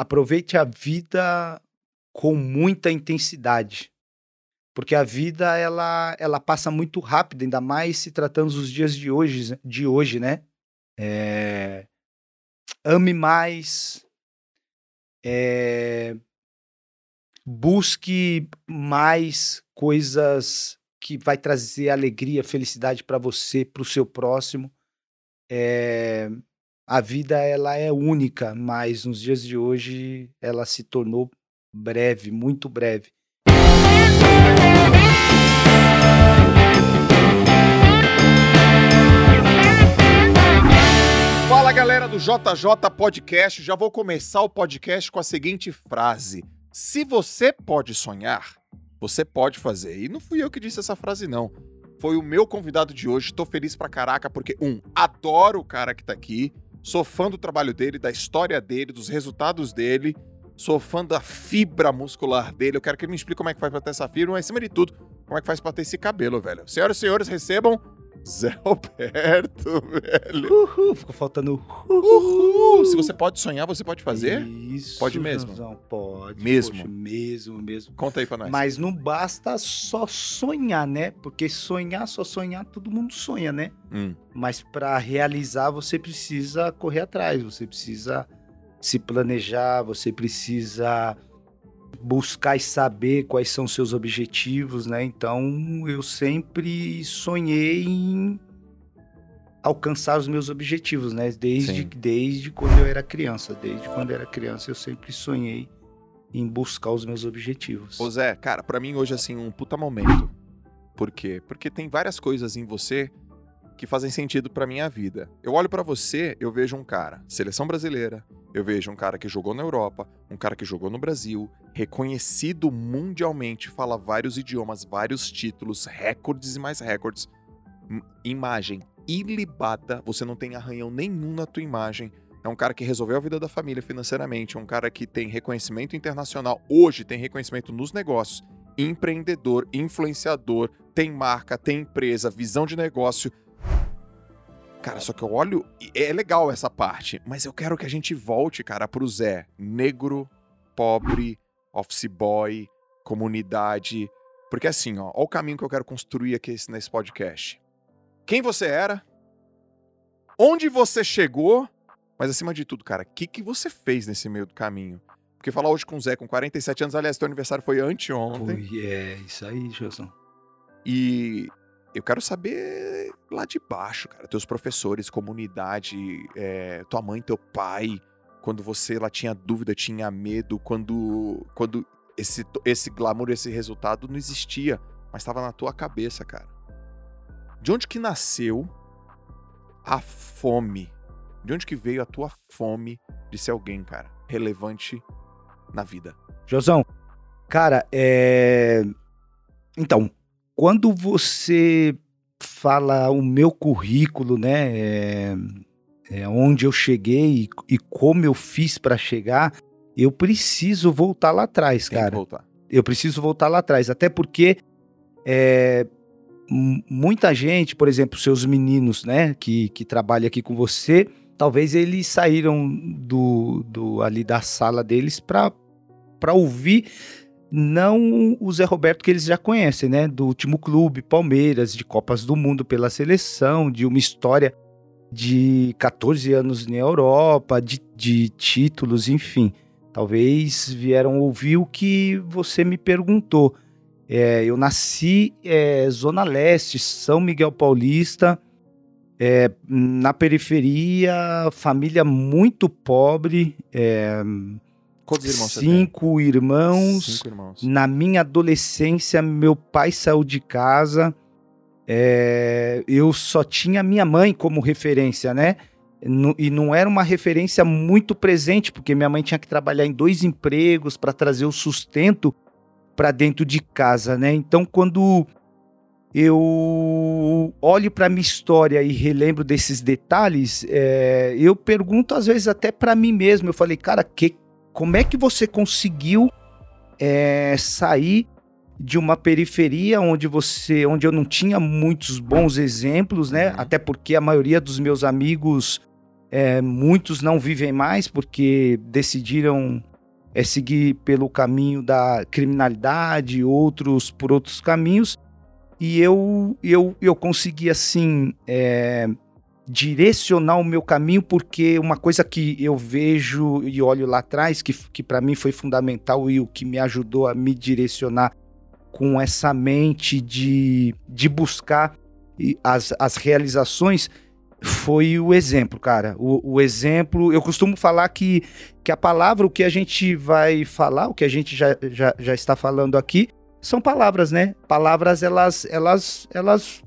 aproveite a vida com muita intensidade. Porque a vida ela, ela passa muito rápido, ainda mais se tratando dos dias de hoje, de hoje né? É... Ame mais, é... busque mais coisas que vai trazer alegria, felicidade para você, para o seu próximo. É... A vida ela é única, mas nos dias de hoje ela se tornou breve, muito breve. Fala galera do JJ Podcast, já vou começar o podcast com a seguinte frase: Se você pode sonhar, você pode fazer. E não fui eu que disse essa frase, não. Foi o meu convidado de hoje. Tô feliz pra caraca porque, um, adoro o cara que tá aqui, sou fã do trabalho dele, da história dele, dos resultados dele. Sou fã da fibra muscular dele. Eu quero que ele me explique como é que faz pra ter essa fibra, mas acima de tudo, como é que faz pra ter esse cabelo, velho. Senhoras e senhores, recebam Zé Roberto, velho. Uhul, ficou faltando Uhul. Se você pode sonhar, você pode fazer? Isso. Pode mesmo? Joãozão, pode. Mesmo? poxa, mesmo, mesmo. Conta aí pra nós. Mas não basta só sonhar, né? Porque sonhar, só sonhar, todo mundo sonha, né? Hum, Mas para realizar, você precisa correr atrás, você precisa se planejar, você precisa buscar e saber quais são seus objetivos, né? Então, eu sempre sonhei em alcançar os meus objetivos, né? Desde, Sim. desde quando eu era criança, desde quando eu era criança, eu sempre sonhei em buscar os meus objetivos. Ô Zé, cara, pra mim hoje, assim, um puta momento. Por quê? Porque tem várias coisas em você que fazem sentido pra minha vida. Eu olho pra você, eu vejo um cara, seleção brasileira, eu vejo um cara que jogou na Europa, um cara que jogou no Brasil, reconhecido mundialmente, fala vários idiomas, vários títulos, recordes e mais recordes. Imagem ilibada, você não tem arranhão nenhum na tua imagem. É um cara que resolveu a vida da família financeiramente, é um cara que tem reconhecimento internacional, hoje tem reconhecimento nos negócios, empreendedor, influenciador, tem marca, tem empresa, visão de negócio. Cara, só que eu olho, é legal essa parte, mas eu quero que a gente volte, cara, pro Zé, negro, pobre, office boy, comunidade, porque assim, ó, ó o caminho que eu quero construir aqui esse- nesse podcast. Quem você era? Onde você chegou? Mas acima de tudo, cara, o que, que você fez nesse meio do caminho? Porque falar hoje com o Zé com 47 anos, aliás, teu aniversário foi anteontem. Foi, é isso aí, Gilson. E eu quero saber lá de baixo, cara, teus professores, comunidade, é, tua mãe, teu pai, quando você lá tinha dúvida, tinha medo, quando, quando esse, esse glamour, esse resultado não existia, mas estava na tua cabeça, cara. De onde que nasceu a fome? De onde que veio a tua fome de ser alguém, cara, relevante na vida? Josão, cara, é. Então, quando você fala o meu currículo, né? É... é onde eu cheguei e, e como eu fiz para chegar, eu preciso voltar lá atrás, Tem cara. Eu preciso voltar lá atrás, até porque é, muita gente, por exemplo, seus meninos, né, que, que trabalham aqui com você, talvez eles saíram do, do ali da sala deles para ouvir não o Zé Roberto que eles já conhecem, né, do último clube, Palmeiras, de Copas do Mundo pela seleção, de uma história de 14 anos na Europa, de, de títulos, enfim. Talvez vieram ouvir o que você me perguntou. É, eu nasci é, Zona Leste, São Miguel Paulista, é, na periferia, família muito pobre, é, Quantos irmãos você tem? cinco irmãos. Cinco irmãos. Na minha adolescência, meu pai saiu de casa. é, eu só tinha minha mãe como referência, né? E não era uma referência muito presente, porque minha mãe tinha que trabalhar em dois empregos para trazer o sustento para dentro de casa, né? Então, quando eu olho para minha história e relembro desses detalhes, é, eu pergunto às vezes até para mim mesmo. Eu falei, cara, que, como é que você conseguiu é, sair de uma periferia onde você, onde eu não tinha muitos bons exemplos, né? Uhum. Até porque a maioria dos meus amigos, é, muitos não vivem mais porque decidiram é seguir pelo caminho da criminalidade, outros por outros caminhos. E eu, eu, eu consegui, assim, é, direcionar o meu caminho, porque uma coisa que eu vejo e olho lá atrás, que, que para mim foi fundamental e o que me ajudou a me direcionar com essa mente de, de buscar as, as realizações, foi o exemplo, cara. O, o, exemplo, eu costumo falar que, que a palavra, o que a gente vai falar, o que a gente já, já, já está falando aqui, são palavras, né? Palavras, elas, elas, elas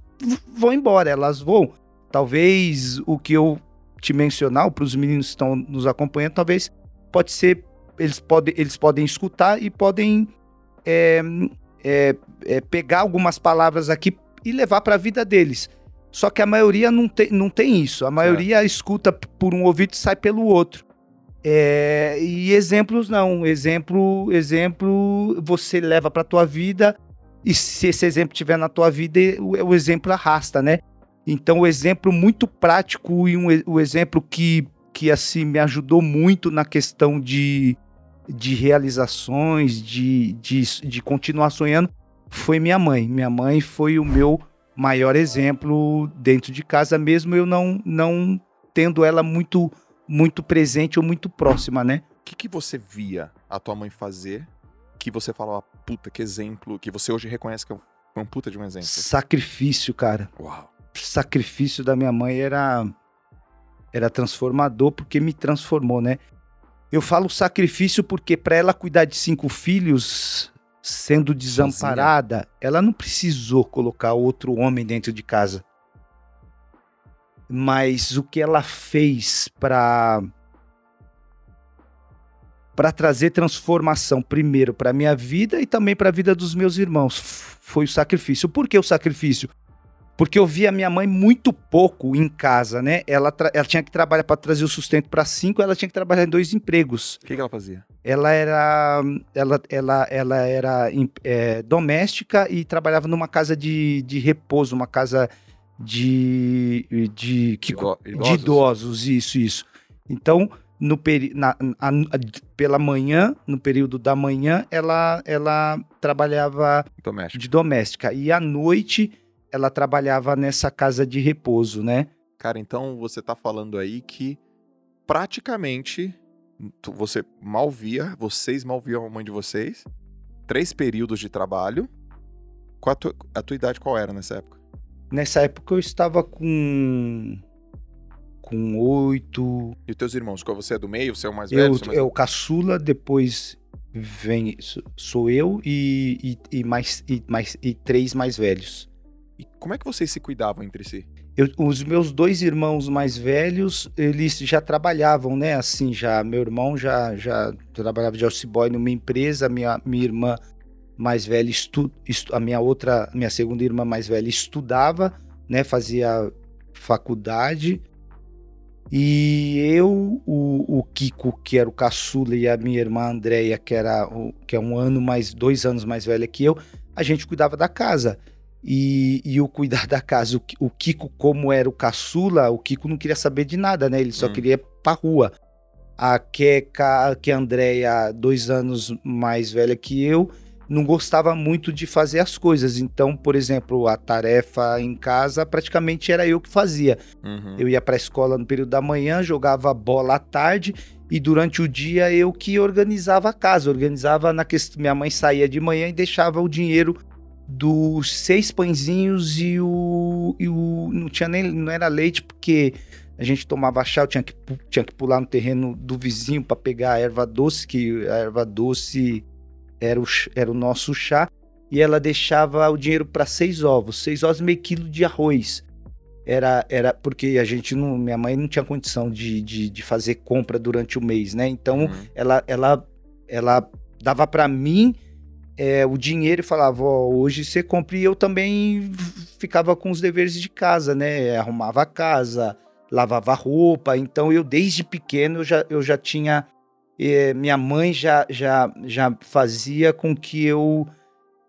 vão embora, elas vão. Talvez o que eu te mencionar, para os meninos que estão nos acompanhando, talvez pode ser, eles podem, eles podem escutar e podem é, é, é, pegar algumas palavras aqui e levar para a vida deles. Só que a maioria não tem, não tem isso. A maioria escuta por um ouvido e sai pelo outro. É, e exemplos não. Exemplo, exemplo você leva para tua vida e se esse exemplo tiver na tua vida, o, o exemplo arrasta, né? Então, o exemplo muito prático e um, o exemplo que, que assim me ajudou muito na questão de, de realizações, de, de, de continuar sonhando, foi minha mãe. Minha mãe foi o meu maior exemplo dentro de casa, mesmo eu não, não tendo ela muito muito presente ou muito próxima, né? O que, que você via a tua mãe fazer que você falava, puta, que exemplo, que você hoje reconhece que é um, é um puta de um exemplo? Sacrifício, cara. Uau. Sacrifício da minha mãe era era transformador porque me transformou, né? Eu falo sacrifício porque para ela cuidar de cinco filhos, sendo desamparada, Sozinha. ela não precisou colocar outro homem dentro de casa. Mas o que ela fez para para trazer transformação primeiro para minha vida e também para a vida dos meus irmãos foi o sacrifício. Por que o sacrifício? Porque eu via minha mãe muito pouco em casa, né? Ela, ela tinha que trabalhar para trazer o sustento para cinco, ela tinha que trabalhar em dois empregos. O que, que ela fazia? Ela era, ela, ela, ela era é, doméstica e trabalhava numa casa de, de repouso, uma casa de, de, que, Ido, idosos. de idosos, isso, isso. Então, no peri na, a, pela manhã, no período da manhã, ela, ela trabalhava doméstica. de doméstica. E à noite ela trabalhava nessa casa de repouso, né? Cara, então você tá falando aí que praticamente você mal via, vocês mal viam a mãe de vocês, três períodos de trabalho. Qual a, tua, a tua idade qual era nessa época? Nessa época eu estava com com oito. E os teus irmãos? Qual você é do meio? Você é o mais velho? Eu, mais... É o caçula, depois vem sou eu e, e, e mais e mais e três mais velhos. E como é que vocês se cuidavam entre si? Eu, os meus dois irmãos mais velhos, eles já trabalhavam, né? Assim, já meu irmão já já trabalhava de office boy numa empresa, minha minha irmã mais velha estu, estu, a minha outra, minha segunda irmã mais velha estudava, né? Fazia faculdade. E eu, o, o Kiko, que era o caçula, e a minha irmã Andréia, que era o, que é um ano mais, dois anos mais velha que eu, a gente cuidava da casa e, e o cuidar da casa. O, o, Kiko, como era o caçula, o Kiko não queria saber de nada, né? Ele só hum. queria ir pra rua. A Keka, que é a Andréia, dois anos mais velha que eu, não gostava muito de fazer as coisas. Então, por exemplo, a tarefa em casa praticamente era eu que fazia. Uhum. Eu ia para a escola no período da manhã, jogava bola à tarde e durante o dia eu que organizava a casa, organizava na questão. Minha mãe saía de manhã e deixava o dinheiro dos seis pãezinhos e o, e o não tinha nem não era leite porque a gente tomava chá, eu tinha que, tinha que pular no terreno do vizinho para pegar a erva doce, que a erva doce era o, era o nosso chá, e ela deixava o dinheiro para seis ovos, seis ovos meio quilo de arroz. Era, era porque a gente não, minha mãe não tinha condição de, de, de fazer compra durante o mês, né? Então uhum. ela, ela, ela dava para mim é, o dinheiro e falava, ó, hoje você compra. E eu também ficava com os deveres de casa, né? Arrumava a casa, lavava roupa. Então eu, desde pequeno, eu já, eu já tinha. É, minha mãe já, já, já fazia com que eu,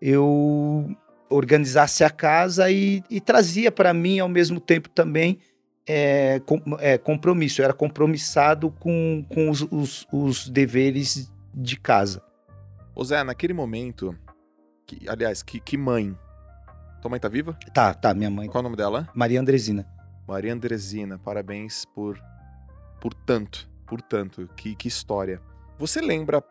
eu organizasse a casa e, e trazia para mim ao mesmo tempo também é, com, é, compromisso. Eu era compromissado com, com os, os, os deveres de casa. Ô Zé, naquele momento, que, aliás, que, que mãe? Tua mãe tá viva? Tá, tá, minha mãe. Qual o nome dela? Maria Andresina. Maria Andresina, parabéns por por tanto, por tanto, que, que história. Você lembra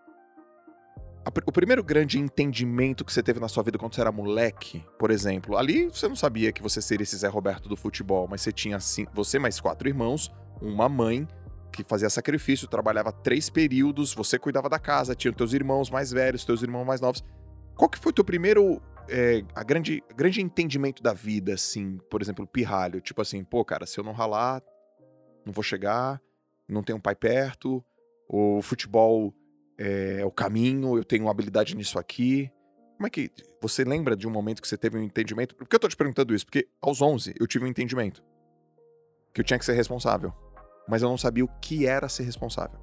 a, o primeiro grande entendimento que você teve na sua vida quando você era moleque, por exemplo? Ali você não sabia que você seria esse Zé Roberto do futebol, mas você tinha assim, você mais quatro irmãos, uma mãe que fazia sacrifício, trabalhava três períodos, você cuidava da casa, tinha teus irmãos mais velhos, teus irmãos mais novos. Qual que foi o teu primeiro é, a grande, grande entendimento da vida, assim, por exemplo, pirralho? Tipo assim, pô, cara, se eu não ralar, não vou chegar, não tenho um pai perto, o futebol é o caminho, eu tenho habilidade nisso aqui. Como é que. Você lembra de um momento que você teve um entendimento? Por que eu tô te perguntando isso? Porque aos 11 eu tive um entendimento. Que eu tinha que ser responsável. Mas eu não sabia o que era ser responsável.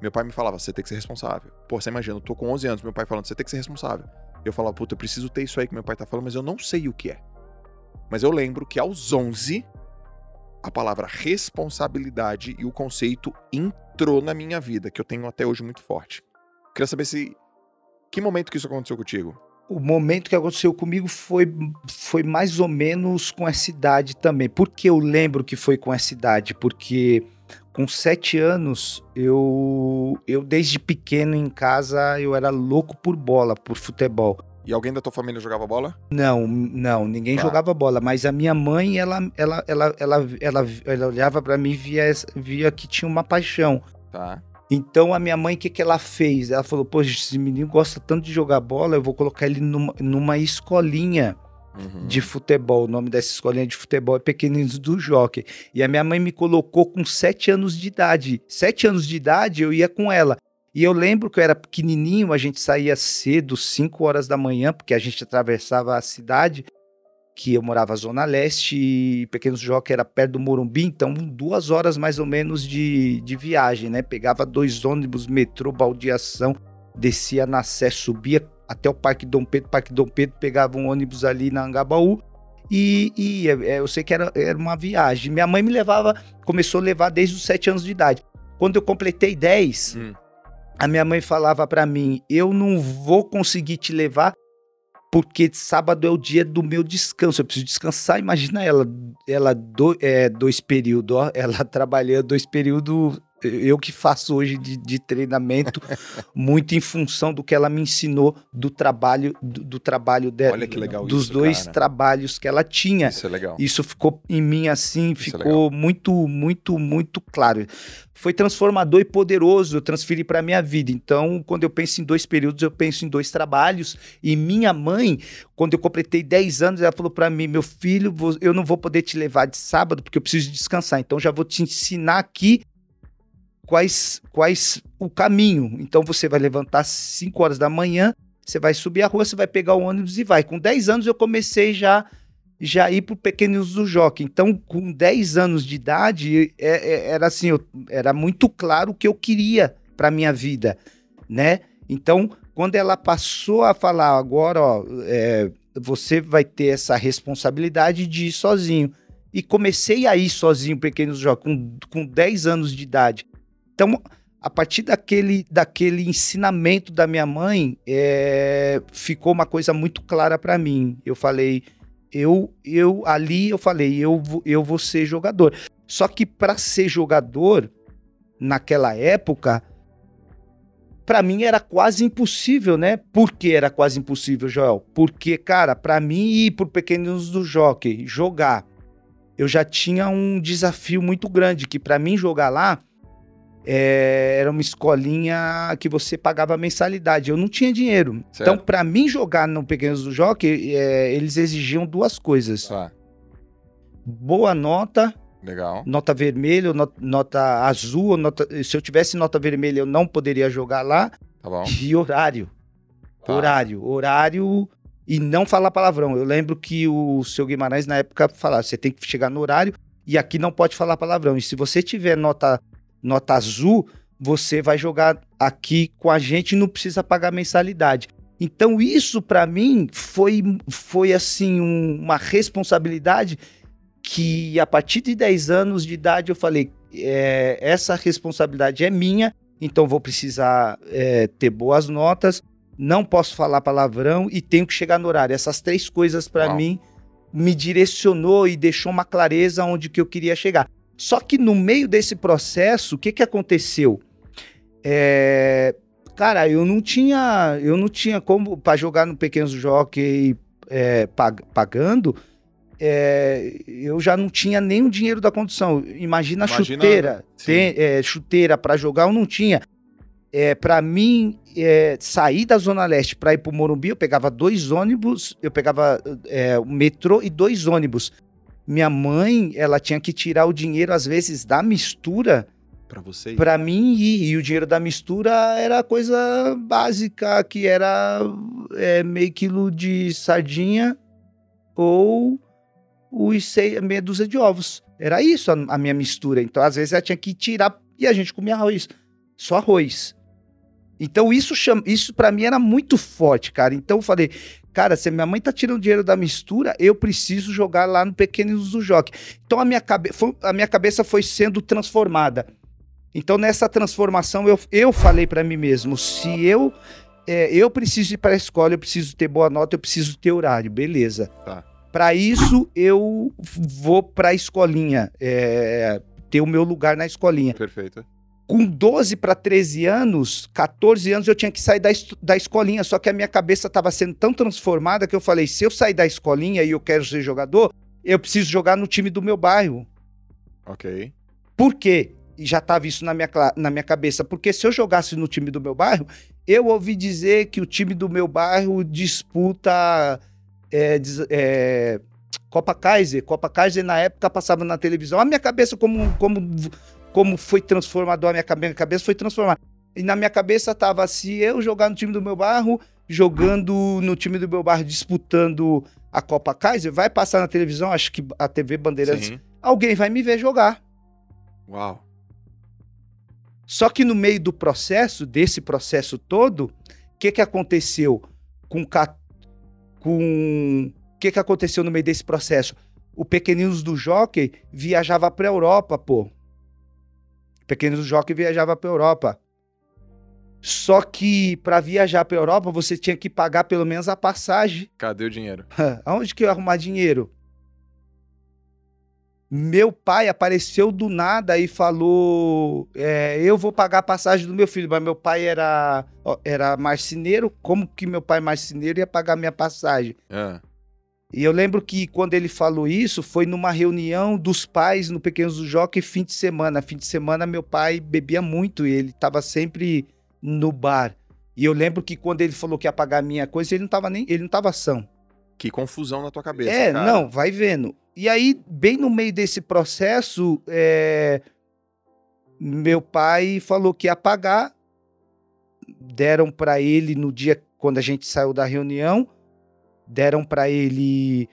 Meu pai me falava, você tem que ser responsável. Pô, você imagina, eu tô com 11 anos, meu pai falando, você tem que ser responsável. Eu falava, puta, eu preciso ter isso aí que meu pai tá falando, mas eu não sei o que é. Mas eu lembro que aos 11, a palavra responsabilidade e o conceito entrou na minha vida, que eu tenho até hoje muito forte. Queria saber se. Que momento que isso aconteceu contigo? O momento que aconteceu comigo foi, foi mais ou menos com essa idade também. Por que eu lembro que foi com essa idade? Porque com sete anos, eu, eu desde pequeno em casa, eu era louco por bola, por futebol. E alguém da tua família jogava bola? Não, não, ninguém tá. jogava bola, mas a minha mãe, ela, ela, ela, ela, ela, ela olhava para mim e via, via que tinha uma paixão. Tá. Então a minha mãe, o que, que ela fez? Ela falou: Poxa, esse menino gosta tanto de jogar bola, eu vou colocar ele numa, numa escolinha uhum. de futebol. O nome dessa escolinha de futebol é Pequeninos do Jockey. E a minha mãe me colocou com sete anos de idade. Sete anos de idade eu ia com ela. E eu lembro que eu era pequenininho, a gente saía cedo, 5 horas da manhã, porque a gente atravessava a cidade, que eu morava na Zona Leste e Pequenos Joca era perto do Morumbi, então duas horas mais ou menos de, de viagem, né? Pegava dois ônibus, metrô, baldeação, descia na Sé, subia até o Parque Dom Pedro, Parque Dom Pedro, pegava um ônibus ali na Angabaú, e, e é, eu sei que era, era uma viagem. Minha mãe me levava, começou a levar desde os sete anos de idade. Quando eu completei 10, hum a minha mãe falava para mim: eu não vou conseguir te levar porque sábado é o dia do meu descanso. Eu preciso descansar. Imagina ela, ela do, é, dois períodos, ó, ela trabalhando dois períodos eu que faço hoje de, de, treinamento muito em função do que ela me ensinou do trabalho do, do trabalho dela. Olha que legal dos isso, dois cara. trabalhos que ela tinha. Isso é legal. Isso ficou em mim assim, isso é ficou é muito muito muito claro. Foi transformador e poderoso, eu transferi para minha vida. Então, quando eu penso em dois períodos, eu penso em dois trabalhos. E minha mãe, quando eu completei 10 anos, ela falou para mim: "Meu filho, eu não vou poder te levar de sábado porque eu preciso descansar. Então já vou te ensinar aqui quais, quais o caminho. Então você vai levantar às 5 horas da manhã, você vai subir a rua, você vai pegar o ônibus e vai. Com 10 anos eu comecei já já ir para o Pequenos do Jockey. Então, com 10 anos de idade, é, é, era assim, eu, era muito claro o que eu queria para minha vida, né? Então, quando ela passou a falar agora, ó, é, você vai ter essa responsabilidade de ir sozinho. E comecei a ir sozinho, Pequenos Jogos, com, com 10 anos de idade. Então, a partir daquele, daquele ensinamento da minha mãe, é, ficou uma coisa muito clara para mim. Eu falei, eu, eu ali eu falei, eu, eu vou ser jogador. Só que para ser jogador naquela época, para mim era quase impossível, né? Por que era quase impossível, Joel? Porque, cara, para mim ir pro Pequenos do Jockey, jogar, eu já tinha um desafio muito grande, que para mim jogar lá, é, era uma escolinha que você pagava mensalidade. Eu não tinha dinheiro. Certo. Então, para mim jogar no Pequenos do Jockey, é, eles exigiam duas coisas: ah. boa nota. Legal. Nota vermelha, nota, nota azul. Nota, se eu tivesse nota vermelha, eu não poderia jogar lá. Tá bom. E horário. Tá. Horário. Horário e não falar palavrão. Eu lembro que o seu Guimarães, na época, falava: você tem que chegar no horário e aqui não pode falar palavrão. E se você tiver nota nota azul, você vai jogar aqui com a gente e não precisa pagar mensalidade. Então isso para mim foi, foi assim um, uma responsabilidade que a partir de 10 anos de idade eu falei, é, essa responsabilidade é minha então vou precisar é, ter boas notas, não posso falar palavrão e tenho que chegar no horário. Essas três coisas para mim me direcionou e deixou uma clareza onde que eu queria chegar. Só que no meio desse processo, o que que aconteceu? É, cara, eu não tinha, eu não tinha como para jogar no Pequenos Jockey é, pag- pagando. é, eu já não tinha nem o dinheiro da condução. Imagina, a Imagina, chuteira, tem, é, chuteira para jogar eu não tinha. É, para mim é, sair da Zona Leste para ir para o Morumbi, eu pegava dois ônibus, eu pegava é, o metrô e dois ônibus. Minha mãe, ela tinha que tirar o dinheiro, às vezes, da mistura Pra você para mim ir. E o dinheiro da mistura era coisa básica, que era é, meio quilo de sardinha ou os seis, meia dúzia de ovos. Era isso a, a minha mistura. Então, às vezes, ela tinha que tirar e a gente comia arroz. Só arroz. Então, isso, chama, isso para mim era muito forte, cara. Então, eu falei, cara, se minha mãe tá tirando dinheiro da mistura, eu preciso jogar lá no Pequenos do Jockey. Então, a minha, cabe foi- a minha cabeça foi sendo transformada. Então, nessa transformação, eu, eu falei para mim mesmo: se eu é, eu preciso ir para a escola, eu preciso ter boa nota, eu preciso ter horário, beleza. Tá. Para isso, eu vou para a escolinha, é, ter o meu lugar na escolinha. Perfeito. Com 12 para 13 anos, 14 anos, eu tinha que sair da, da escolinha, só que a minha cabeça estava sendo tão transformada que eu falei: se eu sair da escolinha e eu quero ser jogador, eu preciso jogar no time do meu bairro. Ok. Por quê? E já estava isso na minha, na minha cabeça. Porque se eu jogasse no time do meu bairro, eu ouvi dizer que o time do meu bairro disputa é, é, Copa Kaiser. Copa Kaiser, na época, passava na televisão. A minha cabeça, como, como, como foi transformador, a minha minha cabeça foi transformada. E na minha cabeça tava, se eu jogar no time do meu bairro, jogando no time do meu bairro, disputando a Copa Kaiser, vai passar na televisão, acho que a TV Bandeirantes, Sim. alguém vai me ver jogar. Uau. Só que no meio do processo, desse processo todo, o que, que aconteceu com com o que, que aconteceu no meio desse processo? O Pequeninos do Jockey viajava para Europa, pô. O Pequeninos do Jockey viajava para Europa. Só que para viajar para Europa você tinha que pagar pelo menos a passagem. Cadê o dinheiro? Aonde que eu ia arrumar dinheiro? Meu pai apareceu do nada e falou: é, Eu vou pagar a passagem do meu filho. Mas meu pai era, era marceneiro. Como que meu pai, marceneiro, ia pagar minha passagem? Ah, E eu lembro que quando ele falou isso, foi numa reunião dos pais no Pequenos do Jockey fim de semana. Fim de semana, meu pai bebia muito e ele estava sempre no bar. E eu lembro que quando ele falou que ia pagar a minha coisa, ele não estava nem. Ele não estava são. que confusão na tua cabeça. É, cara. não, vai vendo. E aí, bem no meio desse processo, é, meu pai falou que ia pagar. Deram para ele no dia quando a gente saiu da reunião, deram para ele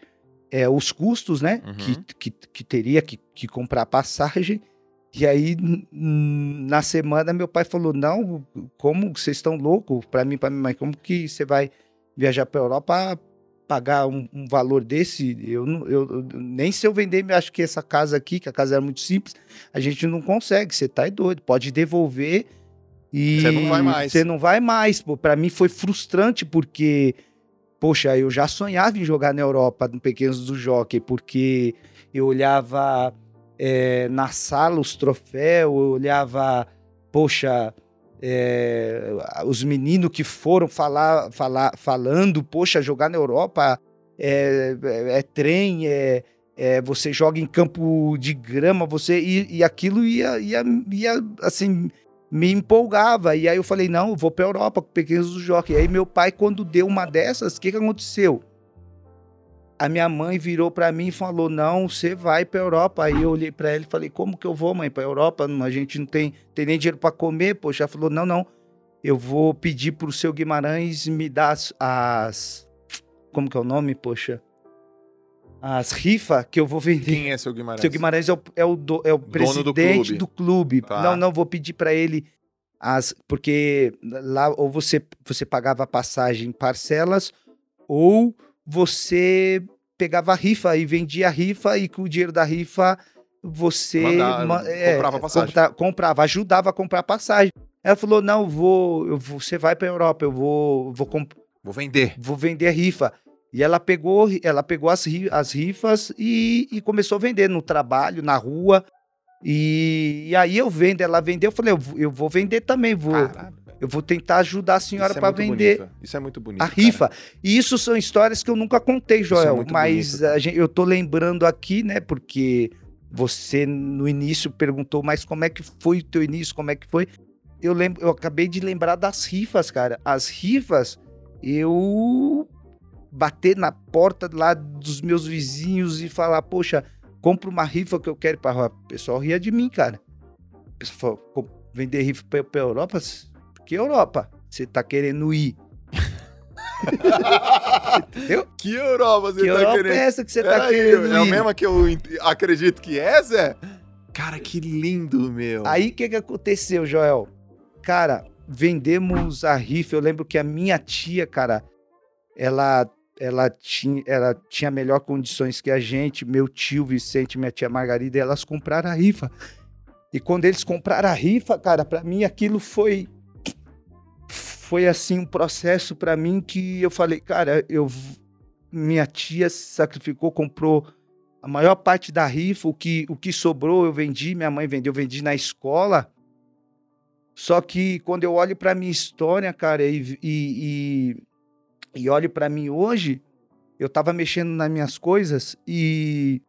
é, os custos, né? Uhum. Que, que, que teria que, que comprar passagem. E aí, na semana, meu pai falou: Não, como vocês estão loucos? Para mim, para minha mãe, como que você vai viajar para Europa pagar um, um valor desse, eu, não, eu, nem se eu vender, eu acho que essa casa aqui, que a casa era muito simples, a gente não consegue, você tá doido, pode devolver e Você não vai mais. Você não vai mais. Para mim foi frustrante porque poxa, eu já sonhava em jogar na Europa, no Pequenos do Jockey, porque eu olhava é, na sala os troféus, eu olhava, poxa, é, os meninos que foram falar, falar, falando, poxa, jogar na Europa é, é- é trem, é, é, você joga em campo de grama, você e, e aquilo ia, ia, ia, assim, me empolgava. E aí eu falei, não, eu vou pra Europa com Pequenos do Jockey. E aí meu pai, quando deu uma dessas, o que, que aconteceu? A minha mãe virou pra mim e falou: Não, você vai pra Europa. Aí eu olhei pra ela e falei: Como que eu vou, mãe, pra Europa? A gente não tem, tem nem dinheiro pra comer. Poxa, ela falou: Não, não. Eu vou pedir pro seu Guimarães me dar as. as- como que é o nome, poxa? As rifas que eu vou vender. Quem é seu Guimarães? Seu Guimarães é o, é o, do- é o Dono do presidente clube. do clube. Tá. Não, não, vou pedir pra ele as. Porque lá ou você, você pagava a passagem em parcelas, ou você pegava a rifa e vendia a rifa, e com o dinheiro da rifa você Mandava- ma- é, comprava passagem. compra- comprava, ajudava a comprar passagem. Ela falou: não, eu vou, eu vou, você vai pra Europa, eu vou, vou, Vou vender. vou vender rifa. E ela pegou, ela pegou as, as rifas e, e começou a vender no trabalho, na rua. E, e aí eu vendo, ela vendeu, eu falei, eu, vou- eu vou vender também, vou, eu vou tentar ajudar a senhora é para vender bonito. Isso é muito bonito. a cara. rifa. E isso são histórias que eu nunca contei, é Joel, muito mas cara. gente- eu tô lembrando aqui, né, porque você no início perguntou, mas como é que foi o teu início, como é que foi? Eu lembro, eu acabei de lembrar das rifas, cara. As rifas, eu bater na porta lá dos meus vizinhos e falar, poxa, compra uma rifa que eu quero para O pessoal ria de mim, cara. O pessoal falou, "Co- vender rifa pra, pra Europa? Que Europa? Você tá querendo ir? Entendeu? Que Europa você Que tá Europa querendo? é essa que você tá Peraí, querendo é o mesmo que eu acredito que é, Zé? Cara, que lindo, meu. Aí o que, que aconteceu, Joel? Cara, vendemos a rifa. Eu lembro que a minha tia, cara, ela, ela, tinha, ela tinha melhor condições que a gente. Meu tio Vicente, minha tia Margarida, elas compraram a rifa. E quando eles compraram a rifa, cara, pra mim aquilo foi. Foi assim um processo pra mim que eu falei, cara, eu. Minha tia se sacrificou, comprou a maior parte da rifa, o que, o que sobrou eu vendi, minha mãe vendeu, eu vendi na escola. Só que quando eu olho pra minha história, cara, e, e, e, e olho pra mim hoje, eu tava mexendo nas minhas coisas e,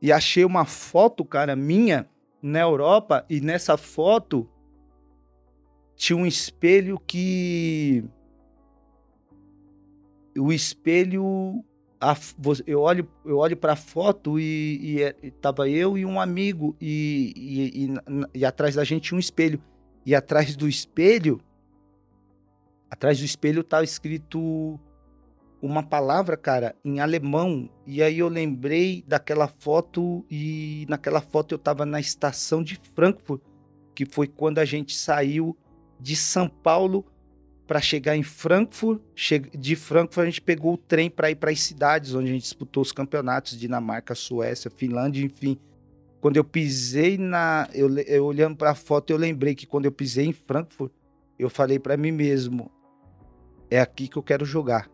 e achei uma foto, cara, minha na Europa, e nessa foto tinha um espelho que. O espelho a eu olho eu olho para a foto e, e, é- e tava eu e um amigo e, e, e e atrás da gente tinha um espelho e atrás do espelho atrás do espelho tava escrito uma palavra cara em alemão e aí eu lembrei daquela foto e naquela foto eu tava na estação de Frankfurt que foi quando a gente saiu de São Paulo para chegar em Frankfurt. De Frankfurt a gente pegou o trem para ir para as cidades onde a gente disputou os campeonatos, Dinamarca, Suécia, Finlândia, enfim. Quando eu pisei na, eu, eu olhando para a foto, eu lembrei que quando eu pisei em Frankfurt, eu falei para mim mesmo, é aqui que eu quero jogar.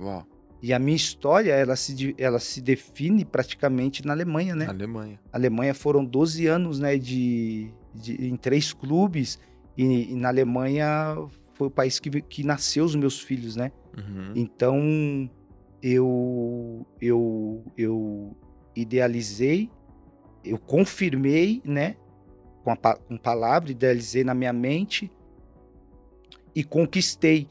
Uau, E a minha história, ela se, ela se define praticamente na Alemanha, né? Alemanha. A Alemanha foram 12 anos, né, de, de- em três clubes e, e na Alemanha foi o país que, que nasceu os meus filhos, né? Uhum. Então eu eu eu idealizei, eu confirmei, né, com a com palavra, idealizei na minha mente e conquistei.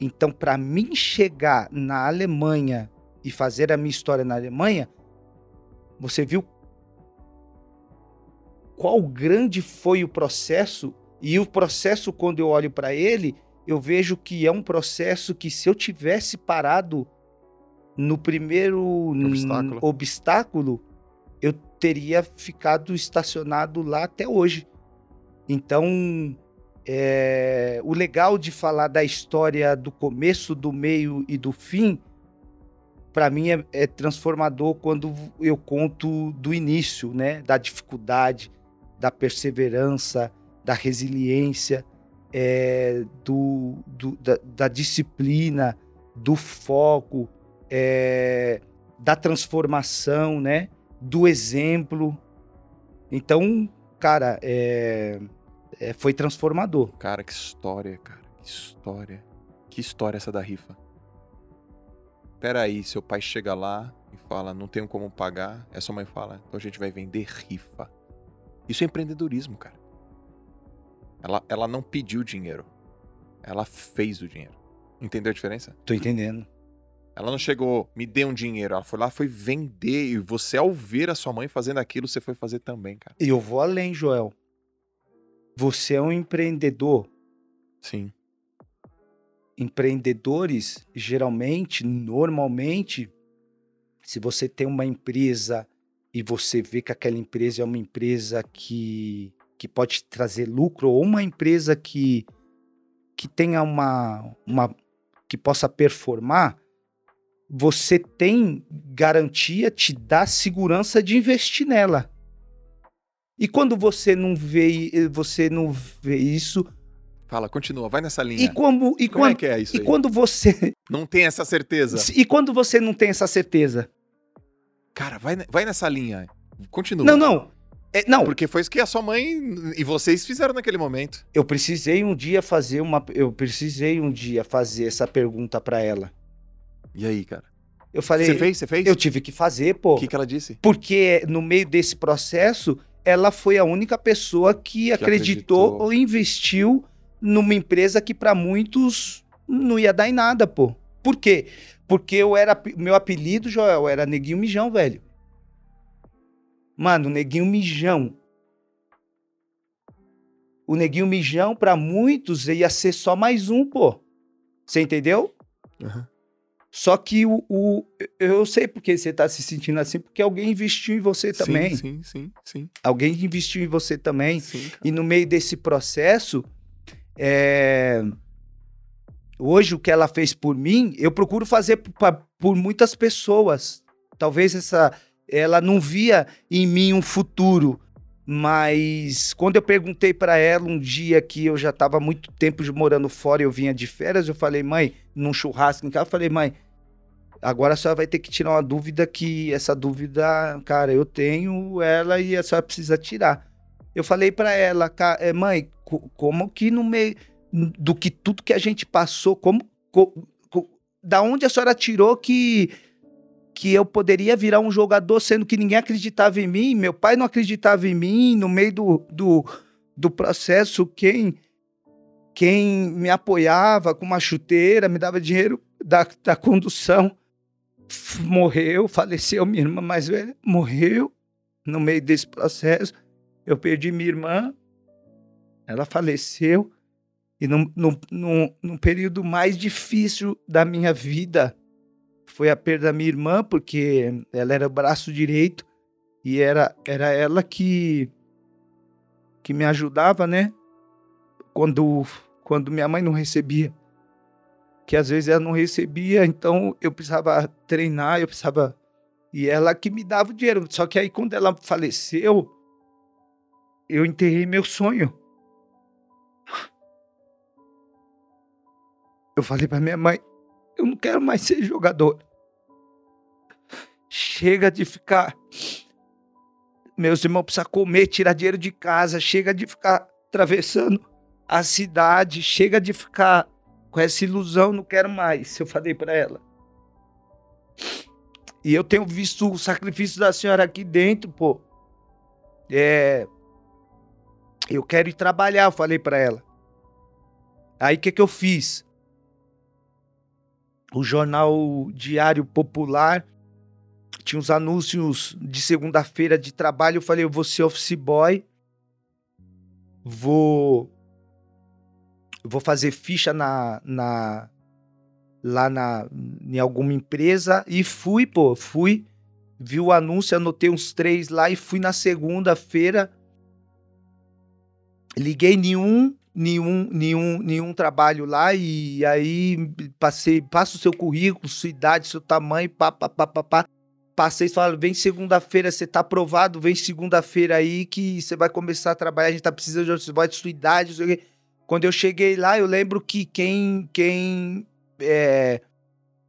Então, para mim chegar na Alemanha e fazer a minha história na Alemanha, você viu qual grande foi o processo e o processo quando eu olho para ele, eu vejo que é um processo que se eu tivesse parado no primeiro Obstáculo. obstáculo, eu teria ficado estacionado lá até hoje. Então, é, o legal de falar da história do começo, do meio e do fim, para mim é, é transformador quando eu conto do início, né? Da dificuldade, da perseverança, da resiliência, é, do, do- da, da disciplina, do foco, é, da transformação, né? Do exemplo. Então, cara, é, é, foi transformador. Cara, que história, cara. Que história. Que história essa da rifa. Pera aí, seu pai chega lá e fala, não tenho como pagar. Aí sua mãe fala, então a gente vai vender rifa. Isso é empreendedorismo, cara. Ela, ela não pediu dinheiro. Ela fez o dinheiro. Entendeu a diferença? Tô entendendo. Ela não chegou, me dê um dinheiro. Ela foi lá, foi vender. E você, ao ver a sua mãe fazendo aquilo, você foi fazer também, cara. E eu vou além, Joel. Você é um empreendedor. Sim. Empreendedores, geralmente, normalmente, se você tem uma empresa e você vê que aquela empresa é uma empresa que, que pode trazer lucro, ou uma empresa que, que tenha uma, uma. que possa performar, você tem garantia, te dá segurança de investir nela. E quando você não vê, você não vê isso. Fala, continua, vai nessa linha. E como, e Como quando, é que é isso e aí? quando você. Não tem essa certeza. E quando você não tem essa certeza? Cara, vai, vai nessa linha. Continua. Não, não. É, não, Porque foi isso que a sua mãe e vocês fizeram naquele momento. eu precisei um dia fazer uma. Eu precisei um dia fazer essa pergunta pra ela. E aí, cara? Eu falei. Você fez? Você fez? Eu tive que fazer, pô. O que, que ela disse? Porque no meio desse processo, ela foi a única pessoa que, acreditou, acreditou. ou investiu numa empresa que pra muitos não ia dar em nada, pô. Por quê? Porque eu era meu apelido, Joel, era Neguinho Mijão, velho. Mano, Neguinho Mijão. O Neguinho Mijão pra muitos ia ser só mais um, pô. Você entendeu? Aham. Só que o, o- eu sei porque você tá se sentindo assim, porque alguém investiu em você também. Sim, sim, sim, sim. Alguém investiu em você também. sim. E no meio desse processo, é, hoje o que ela fez por mim, eu procuro fazer p- pa- por muitas pessoas. Talvez essa, ela não via em mim um futuro, mas quando eu perguntei para ela um dia que eu já estava muito tempo morando fora, e eu vinha de férias, eu falei, mãe, num churrasco em casa, eu falei, mãe, agora a senhora vai ter que tirar uma dúvida que essa dúvida, cara, eu tenho ela e a senhora precisa tirar. Eu falei pra ela, "Ca- eh, mãe, co- como que no meio do que tudo que a gente passou, como co- co- da onde a senhora tirou que que eu poderia virar um jogador, sendo que ninguém acreditava em mim, meu pai não acreditava em mim, no meio do, do, do processo, quem quem me apoiava com uma chuteira, me dava dinheiro da, da condução, morreu, faleceu, minha irmã mais velha morreu no meio desse processo. Eu perdi minha irmã, ela faleceu, e num, num, num período mais difícil da minha vida foi a perda da minha irmã, porque ela era o braço direito e era, era ela que, que me ajudava, né? Quando, quando minha mãe não recebia. Que às vezes ela não recebia, então eu precisava treinar, eu precisava. E ela que me dava o dinheiro. Só que aí quando ela faleceu, eu enterrei meu sonho. Eu falei pra minha mãe, eu não quero mais ser jogador. Chega de ficar. Meus irmãos precisam comer, tirar dinheiro de casa. Chega de ficar atravessando a cidade. Chega de ficar com essa ilusão. Não quero mais. Eu falei pra ela. E eu tenho visto o sacrifício da senhora aqui dentro, pô. É. Eu quero ir trabalhar, eu falei pra ela. Aí o que, que eu fiz? O jornal Diário Popular tinha uns anúncios de segunda-feira de trabalho. Eu falei, eu vou ser office boy, vou, vou fazer ficha na, na lá na, em alguma empresa e fui, pô, fui, vi o anúncio, anotei uns três lá e fui na segunda-feira. Liguei nenhum, nenhum, nenhum, nenhum trabalho lá e aí passei, passa o seu currículo, sua idade, seu tamanho, pá, pá, pá, pá, pá. Passei e falaram, vem segunda-feira, você tá aprovado, vem segunda-feira aí que você vai começar a trabalhar, a gente tá precisando de você vai de sua idade, não sei o quê. Quando eu cheguei lá, eu lembro que quem, quem é,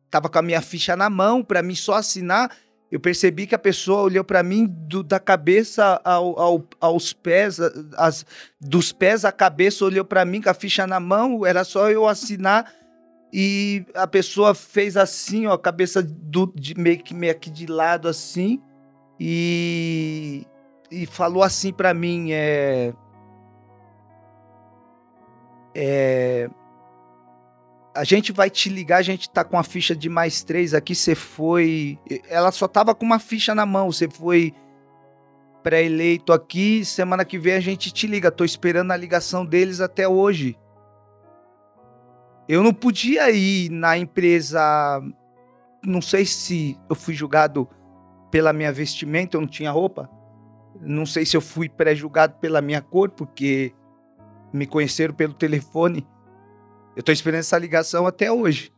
tava com a minha ficha na mão para mim só assinar, eu percebi que a pessoa olhou para mim do- da cabeça ao, ao- aos pés, as, dos pés à cabeça olhou para mim com a ficha na mão, era só eu assinar e a pessoa fez assim, ó, a cabeça do, de, meio que meio aqui de lado assim e e falou assim para mim, é é a gente vai te ligar, a gente tá com a ficha de mais três aqui, você foi. Ela só tava com uma ficha na mão, você foi pré-eleito aqui, semana que vem a gente te liga. Tô esperando a ligação deles até hoje. Eu não podia ir na empresa. Não sei se eu fui julgado pela minha vestimenta, eu não tinha roupa. Não sei se eu fui pré-julgado pela minha cor, porque me conheceram pelo telefone. Eu tô esperando essa ligação até hoje.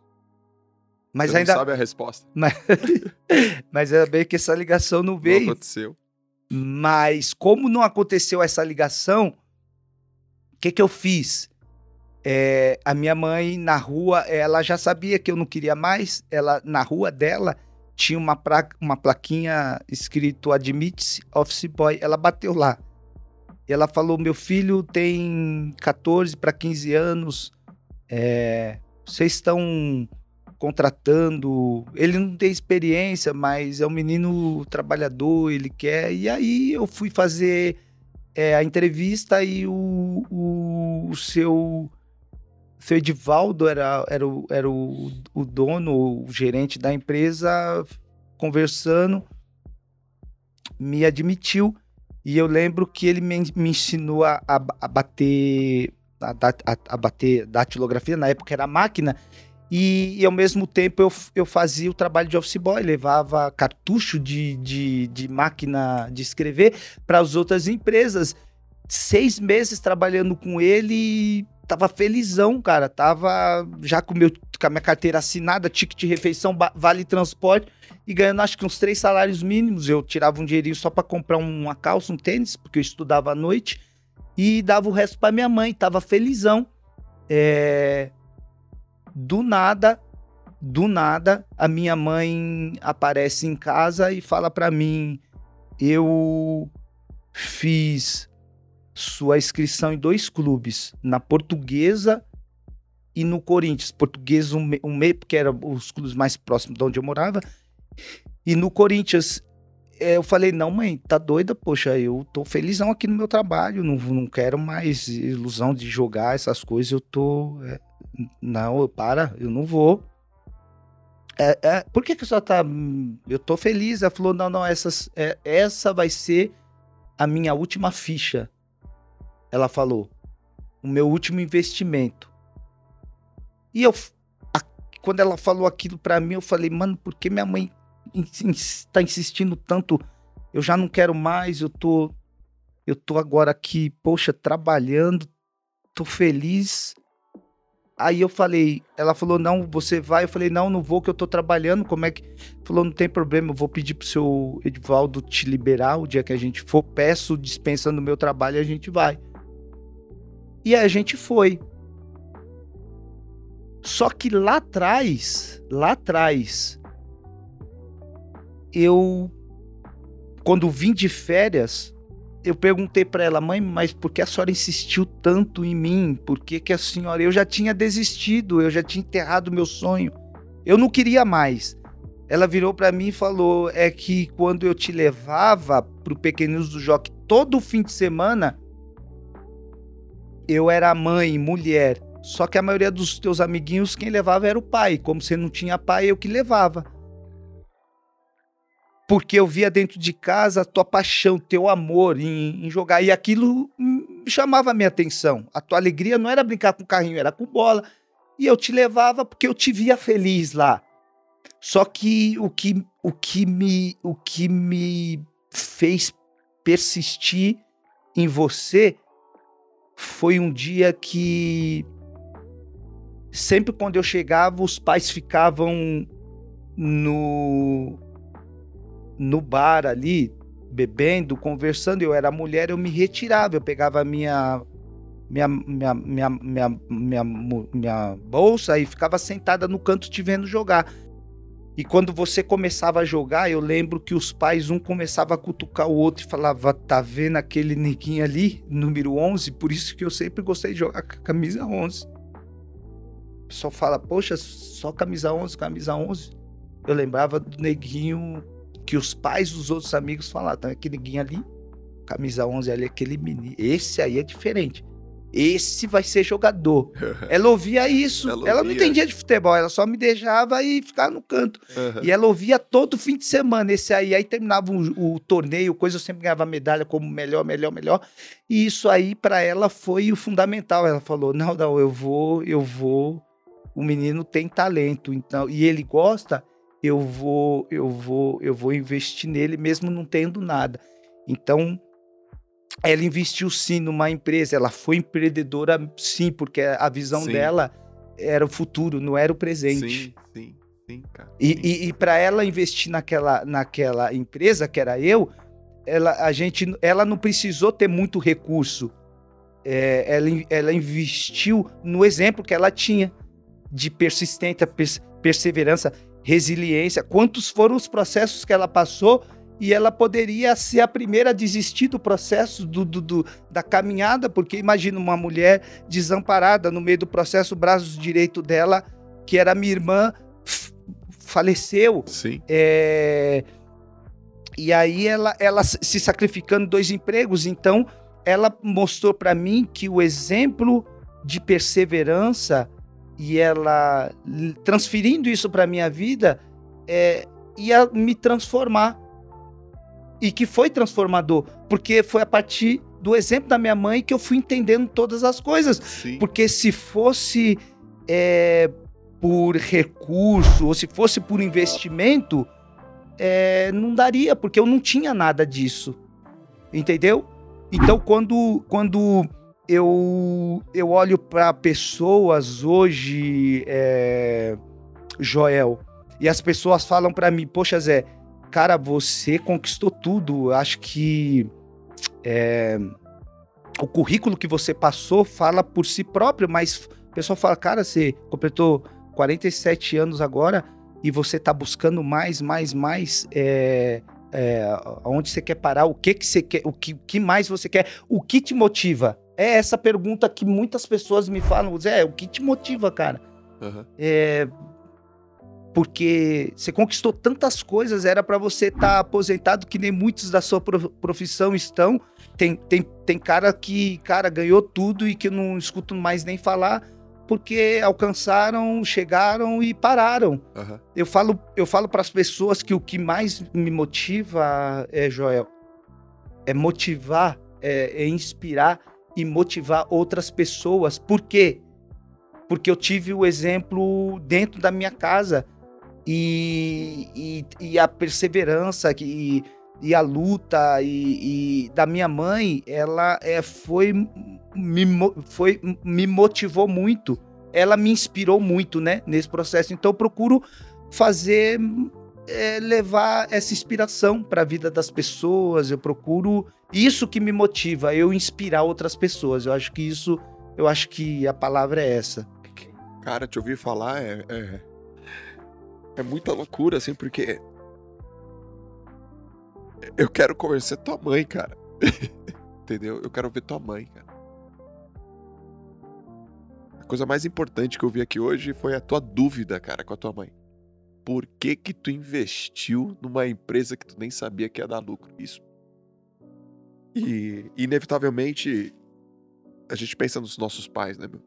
Mas Você ainda. não sabe a resposta. Mas, mas ainda bem que essa ligação não Não veio. aconteceu. Mas como não aconteceu essa ligação, o que, que eu fiz? É, a minha mãe na rua, ela já sabia que eu não queria mais. Ela na rua dela tinha uma, pra, uma plaquinha escrito admite office boy. Ela bateu lá. Ela falou: meu filho tem 14 para 15 anos. É, vocês estão contratando. Ele não tem experiência, mas é um menino trabalhador, ele quer. E aí eu fui fazer é, a entrevista e o, o, o seu, seu Edivaldo era, era, o, era o, o dono, o gerente da empresa, conversando, me admitiu. E eu lembro que ele me, me ensinou a, a, a bater a, a, a, bater datilografia, na época era máquina, e, e, ao mesmo tempo eu, eu fazia o trabalho de office boy, levava cartucho de, de, de máquina de escrever para as outras empresas. Seis meses trabalhando com ele, tava felizão, cara. Tava já com, meu, com a minha carteira assinada, ticket de refeição, vale transporte, e ganhando acho que uns três salários mínimos. Eu tirava um dinheirinho só para comprar uma calça, um tênis, porque eu estudava à noite, e dava o resto para minha mãe. Tava felizão. É, do nada, do nada, a minha mãe aparece em casa e fala para mim: eu fiz sua inscrição em dois clubes, na Portuguesa e no Corinthians. Portuguesa um, um meio, porque eram os clubes mais próximos de onde eu morava. E no Corinthians, é, eu falei, não, mãe, tá doida? Poxa, eu tô felizão aqui no meu trabalho, não, não quero mais ilusão de jogar essas coisas, eu tô... É, não, para, eu não vou. É, é, por que que só tá... Eu tô feliz. Ela falou, não, não, essas, é, essa vai ser a minha última ficha. Ela falou, o meu último investimento. E eu, a, quando ela falou aquilo para mim, eu falei, mano, por que minha mãe está insistindo tanto? Eu já não quero mais, eu tô, eu tô agora aqui, poxa, trabalhando, tô feliz Aí eu falei, ela falou, não, você vai. Eu falei, não, não vou, que eu tô trabalhando. Como é que. Falou, não tem problema, eu vou pedir pro seu Edvaldo te liberar o dia que a gente for. Peço dispensa no meu trabalho e a gente vai. E a gente foi. Só que lá atrás, lá atrás, eu, quando vim de férias, eu perguntei para ela, mãe, mas por que a senhora insistiu tanto em mim? Por que, que a senhora. Eu já tinha desistido, eu já tinha enterrado meu sonho. Eu não queria mais. Ela virou para mim e falou: é que quando eu te levava pro Pequeninos do Joque todo fim de semana, eu era mãe, mulher. Só que a maioria dos teus amiguinhos, quem levava era o pai. Como você não tinha pai, eu que levava porque eu via dentro de casa a tua paixão, teu amor em, em jogar. E aquilo chamava a minha atenção. A tua alegria não era brincar com carrinho, era com bola. E eu te levava porque eu te via feliz lá. Só que o que, o que, me, o que me fez persistir em você foi um dia que sempre quando eu chegava, os pais ficavam no no bar ali, bebendo, conversando, eu era mulher, eu me retirava, eu pegava minha minha, minha, minha, minha, minha, minha bolsa e ficava sentada no canto te vendo jogar. E quando você começava a jogar, eu lembro que os pais, um começava a cutucar o outro e falava: tá vendo aquele neguinho ali, número 11? Por isso que eu sempre gostei de jogar com camisa 11. O pessoal fala: poxa, só camisa 11, camisa 11. Eu lembrava do neguinho que os pais dos outros amigos falaram, tá, aquele ninguém ali, camisa 11 ali, aquele menino, esse aí é diferente. Esse vai ser jogador. ela ouvia isso. Ela, ela, não entendia de futebol, ela só me deixava e ficava no canto. Uhum. E ela ouvia todo fim de semana. Esse aí, aí terminava o, o torneio, coisa, eu sempre ganhava medalha como melhor, melhor, melhor. E isso aí para ela foi o fundamental. Ela falou: "Não, não, eu vou, eu vou. O menino tem talento, então, e ele gosta, eu vou, eu vou, eu vou investir nele mesmo não tendo nada. Então, ela investiu sim numa empresa, ela foi empreendedora sim, porque a visão sim. dela era o futuro, não era o presente. Sim, sim, sim, cara. E, e, e para ela investir naquela, naquela empresa, que era eu, ela, a gente, ela não precisou ter muito recurso. É, ela, ela investiu no exemplo que ela tinha de persistência, pers perseverança, resiliência. Quantos foram os processos que ela passou e ela poderia ser a primeira a desistir do processo do, do, do, da caminhada, porque imagina uma mulher desamparada no meio do processo, o braço direito dela, que era minha irmã, faleceu. Sim. É... E aí ela, ela se sacrificando dois empregos, então ela mostrou para mim que o exemplo de perseverança e ela transferindo isso para minha vida é, ia me transformar e que foi transformador, porque foi a partir do exemplo da minha mãe que eu fui entendendo todas as coisas. Sim. Porque se fosse é, por recurso ou se fosse por investimento, é, não daria, porque eu não tinha nada disso. Entendeu? Então, quando, quando eu, eu olho para pessoas hoje, é, Joel, e as pessoas falam para mim, poxa, Zé, cara, você conquistou tudo. Acho que é, o currículo que você passou fala por si próprio, mas o pessoal fala, cara, você completou 47 anos agora e você está buscando mais, mais, mais. É, é, onde você quer parar? O que que você quer? O que, que mais você quer? O que te motiva? É essa pergunta que muitas pessoas me falam, Zé, o que te motiva, cara? Uhum. É, porque você conquistou tantas coisas, era para você estar tá aposentado que nem muitos da sua profissão estão. Tem, tem, tem cara que, cara, ganhou tudo e que eu não escuto mais nem falar porque alcançaram, chegaram e pararam. Uhum. Eu falo, eu falo para as pessoas que o que mais me motiva, é, Joel, é motivar, é, é inspirar e motivar outras pessoas. Por quê? Porque eu tive o exemplo dentro da minha casa e, e, e a perseverança que, e a luta e, e, da minha mãe, ela é, foi, me, foi, me motivou muito. Ela me inspirou muito, né, nesse processo. Então eu procuro fazer, é, levar essa inspiração para a vida das pessoas. Eu procuro isso que me motiva, eu inspirar outras pessoas. Eu acho que isso, eu acho que a palavra é essa. Cara, te ouvir falar é, é é muita loucura, assim, porque. Eu quero conhecer tua mãe, cara. Entendeu? Eu quero ver tua mãe, cara. A coisa mais importante que eu vi aqui hoje foi a tua dúvida, cara, com a tua mãe. Por que que tu investiu numa empresa que tu nem sabia que ia dar lucro? Isso. E, inevitavelmente, a gente pensa nos nossos pais, né, meu?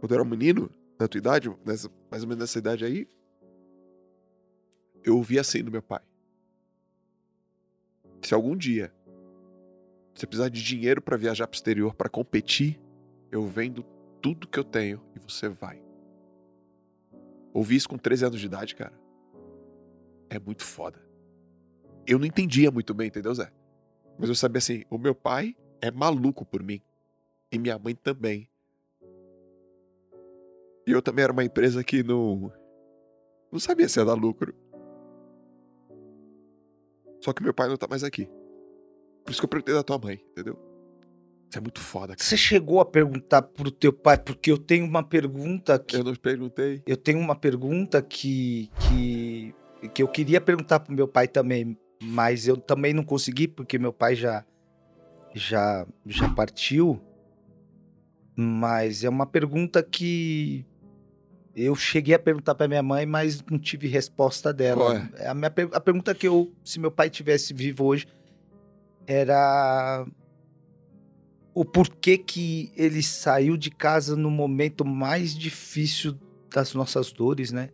Quando eu era um menino, na tua idade, nessa, mais ou menos nessa idade aí, eu ouvi assim do meu pai. Se algum dia você precisar de dinheiro para viajar pro exterior para competir, eu vendo tudo que eu tenho e você vai. Ouvi isso com 13 anos de idade, cara. É muito foda. Eu não entendia muito bem, entendeu, Zé? Mas eu sabia assim, o meu pai é maluco por mim. E minha mãe também. E eu também era uma empresa que não. Não sabia se ia dar lucro. Só que meu pai não tá mais aqui. Por isso que eu perguntei da tua mãe, entendeu? Isso é muito foda. Cara. Você chegou a perguntar pro teu pai, porque eu tenho uma pergunta que. Eu não perguntei. Eu tenho uma pergunta que. que, que eu queria perguntar pro meu pai também, mas eu também não consegui, porque meu pai já. já, já partiu. Mas é uma pergunta que eu cheguei a perguntar para minha mãe, mas não tive resposta dela. É? A, minha, a pergunta que eu, se meu pai tivesse vivo hoje, era o porquê que ele saiu de casa no momento mais difícil das nossas dores, né?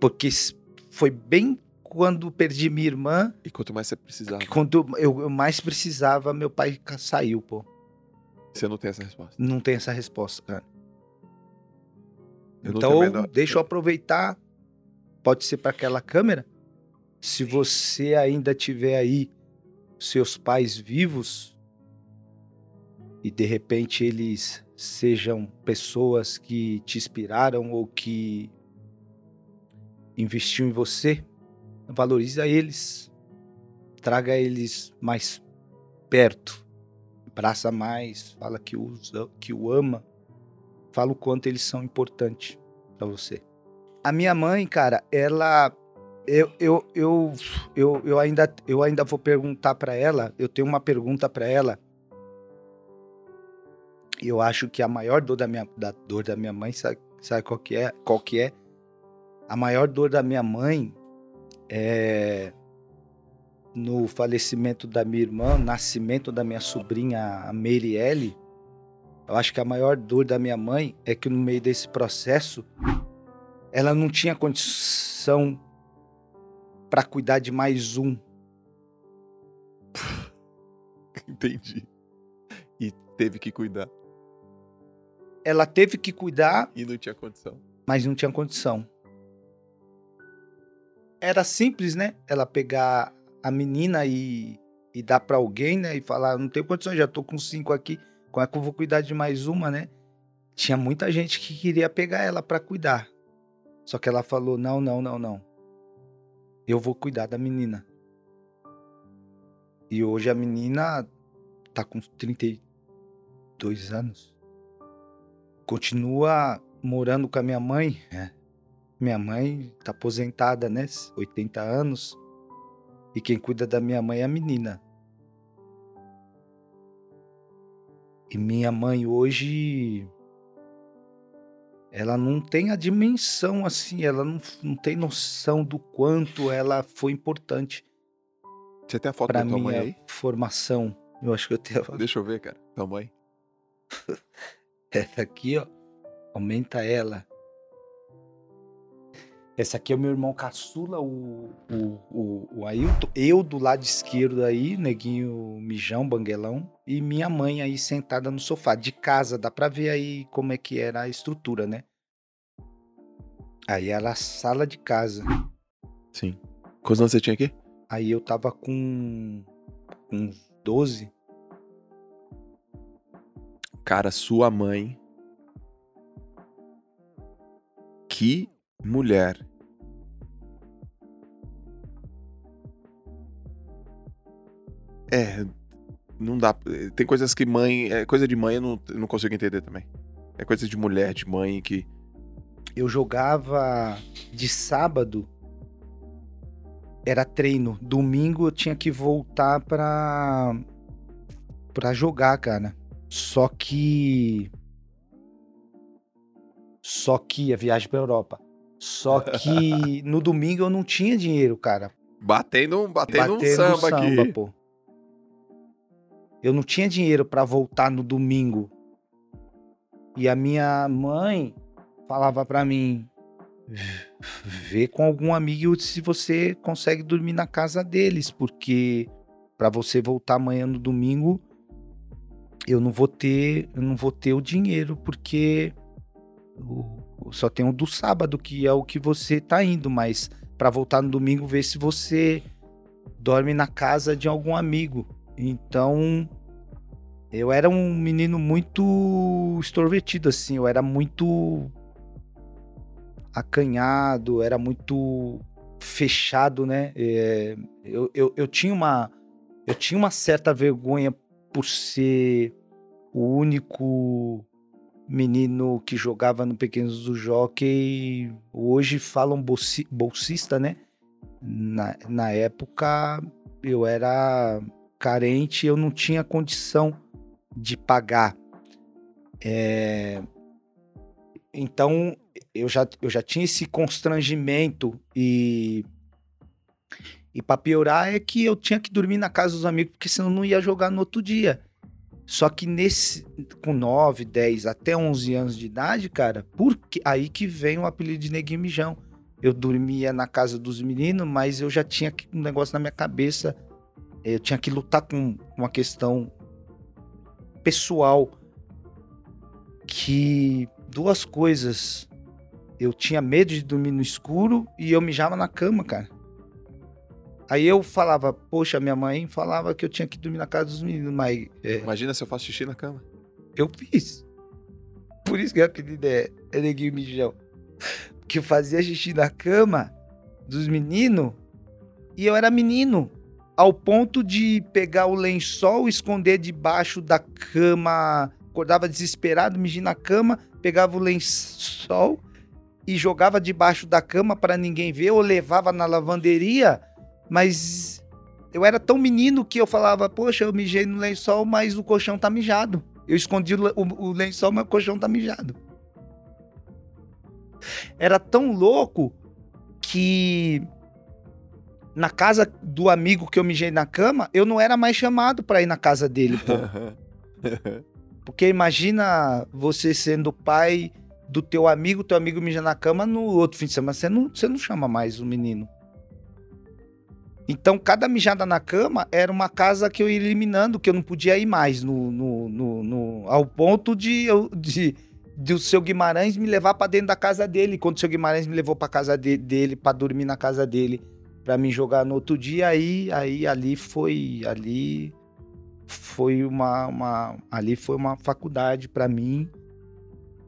Porque foi bem quando perdi minha irmã. E quanto mais você precisava. Quando eu, eu mais precisava, meu pai saiu, pô. Você não tem essa resposta? Não tem essa resposta, cara. Então, deixa eu aproveitar. Pode ser para aquela câmera. Se você ainda tiver aí seus pais vivos e de repente eles sejam pessoas que te inspiraram ou que investiu em você, valoriza eles, traga eles mais perto, abraça mais, fala que o, que o ama, fala o quanto eles são importantes para você. A minha mãe, cara, ela eu, eu, eu, eu, eu, ainda, eu ainda vou perguntar para ela, eu tenho uma pergunta para ela. Eu acho que a maior dor da minha, da dor da minha mãe, sabe, sabe qual que é? Qual que é? A maior dor da minha mãe é no falecimento da minha irmã, nascimento da minha sobrinha, a Meirielle. Eu acho que a maior dor da minha mãe é que no meio desse processo ela não tinha condição para cuidar de mais um. Entendi. E teve que cuidar. Ela teve que cuidar. E não tinha condição. Mas não tinha condição. Era simples, né? Ela pegar a menina e, e dar para alguém, né? E falar: não tenho condição, já tô com cinco aqui. Como é que eu vou cuidar de mais uma, né? Tinha muita gente que queria pegar ela para cuidar. Só que ela falou: não, não, não, não. Eu vou cuidar da menina. E hoje a menina tá com 32 anos. Continua morando com a minha mãe. É. Minha mãe tá aposentada, né? 80 anos. E quem cuida da minha mãe é a menina. E minha mãe hoje ela não tem a dimensão assim, ela não, não tem noção do quanto ela foi importante. Você tem a foto da tua mãe aí? formação. Eu acho que eu tenho. A... Deixa eu ver, cara. Tua mãe. Essa aqui, ó. Aumenta ela. Esse aqui é o meu irmão caçula, o, o, o, o Ailton. Eu do lado esquerdo aí, neguinho mijão, banguelão. E minha mãe aí sentada no sofá. De casa, dá pra ver aí como é que era a estrutura, né? Aí era a sala de casa. Sim. Quantos anos você tinha aqui? Aí eu tava com uns 12. Cara, sua mãe. Que mulher. É, não dá. Tem coisas que mãe. É coisa de mãe eu não, eu não consigo entender também. É coisa de mulher, de mãe que. Eu jogava de sábado. Era treino. Domingo eu tinha que voltar pra. pra jogar, cara. Só que. Só que a viagem pra Europa. Só que no domingo eu não tinha dinheiro, cara. Batendo, batendo, batendo um samba, samba aqui. Pô. Eu não tinha dinheiro para voltar no domingo. E a minha mãe falava para mim: vê com algum amigo se você consegue dormir na casa deles, porque para você voltar amanhã no domingo, eu não vou ter, eu não vou ter o dinheiro, porque só tem o do sábado, que é o que você tá indo, mas para voltar no domingo, ver se você dorme na casa de algum amigo. Então, eu era um menino muito extrovertido, assim, eu era muito acanhado, era muito fechado, né? É, eu, eu, eu, tinha uma, eu tinha uma certa vergonha por ser o único menino que jogava no Pequenos do Jockey, hoje falam bolsista, né? Na, na época eu era carente, eu não tinha condição de pagar. É... Então eu já, eu já tinha esse constrangimento e e para piorar é que eu tinha que dormir na casa dos amigos porque senão não ia jogar no outro dia. Só que nesse com 9, 10 até 11 anos de idade, cara, porque aí que vem o apelido de Neguinho Mijão. Eu dormia na casa dos meninos, mas eu já tinha um negócio na minha cabeça. Eu tinha que lutar com uma questão pessoal que duas coisas. Eu tinha medo de dormir no escuro e eu mijava na cama, cara. Aí eu falava, poxa, minha mãe falava que eu tinha que dormir na casa dos meninos, mas. É... Imagina se eu faço xixi na cama. Eu fiz. Por isso que a apelido é, é Neguinho Mijão. Porque eu fazia xixi na cama dos meninos E eu era menino, ao ponto de pegar o lençol, esconder debaixo da cama, acordava desesperado, mijia na cama, pegava o lençol e jogava debaixo da cama para ninguém ver, ou levava na lavanderia, mas eu era tão menino que eu falava, poxa, eu mijei no lençol, mas o colchão tá mijado. Eu escondi o, o lençol, mas o colchão tá mijado. Era tão louco que na casa do amigo que eu mijei na cama, eu não era mais chamado para ir na casa dele, pô. Porque imagina você sendo pai do teu amigo, teu amigo mija na cama, no outro fim de semana você não, você não chama mais o menino. Então, cada mijada na cama era uma casa que eu ia eliminando, que eu não podia ir mais, no, no, no, no ao ponto de, de, de o seu Guimarães me levar para dentro da casa dele. Quando o seu Guimarães me levou para casa de, dele, para dormir na casa dele, para me jogar no outro dia, aí, aí ali foi, ali foi uma, uma ali foi uma faculdade para mim,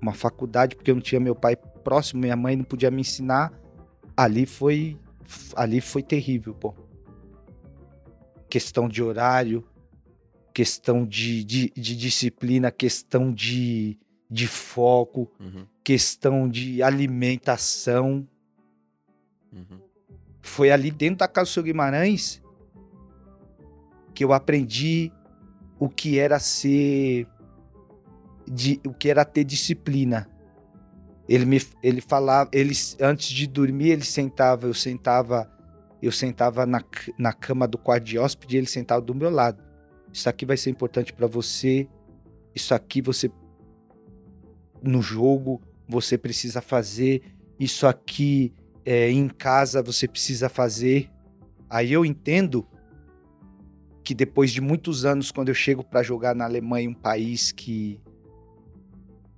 uma faculdade porque eu não tinha meu pai próximo, minha mãe não podia me ensinar. Ali foi, ali foi terrível, pô questão de horário, questão de, de, de disciplina, questão de, de foco, uhum. questão de alimentação. Uhum. Foi ali dentro da casa do seu Guimarães que eu aprendi o que era ser. De, o que era ter disciplina. Ele me ele falava, ele, antes de dormir, ele sentava, eu sentava eu sentava na, na cama do quarto de hóspede e ele sentava do meu lado. Isso aqui vai ser importante para você. Isso aqui você no jogo você precisa fazer. Isso aqui é, em casa você precisa fazer. Aí eu entendo que depois de muitos anos, quando eu chego para jogar na Alemanha, um país que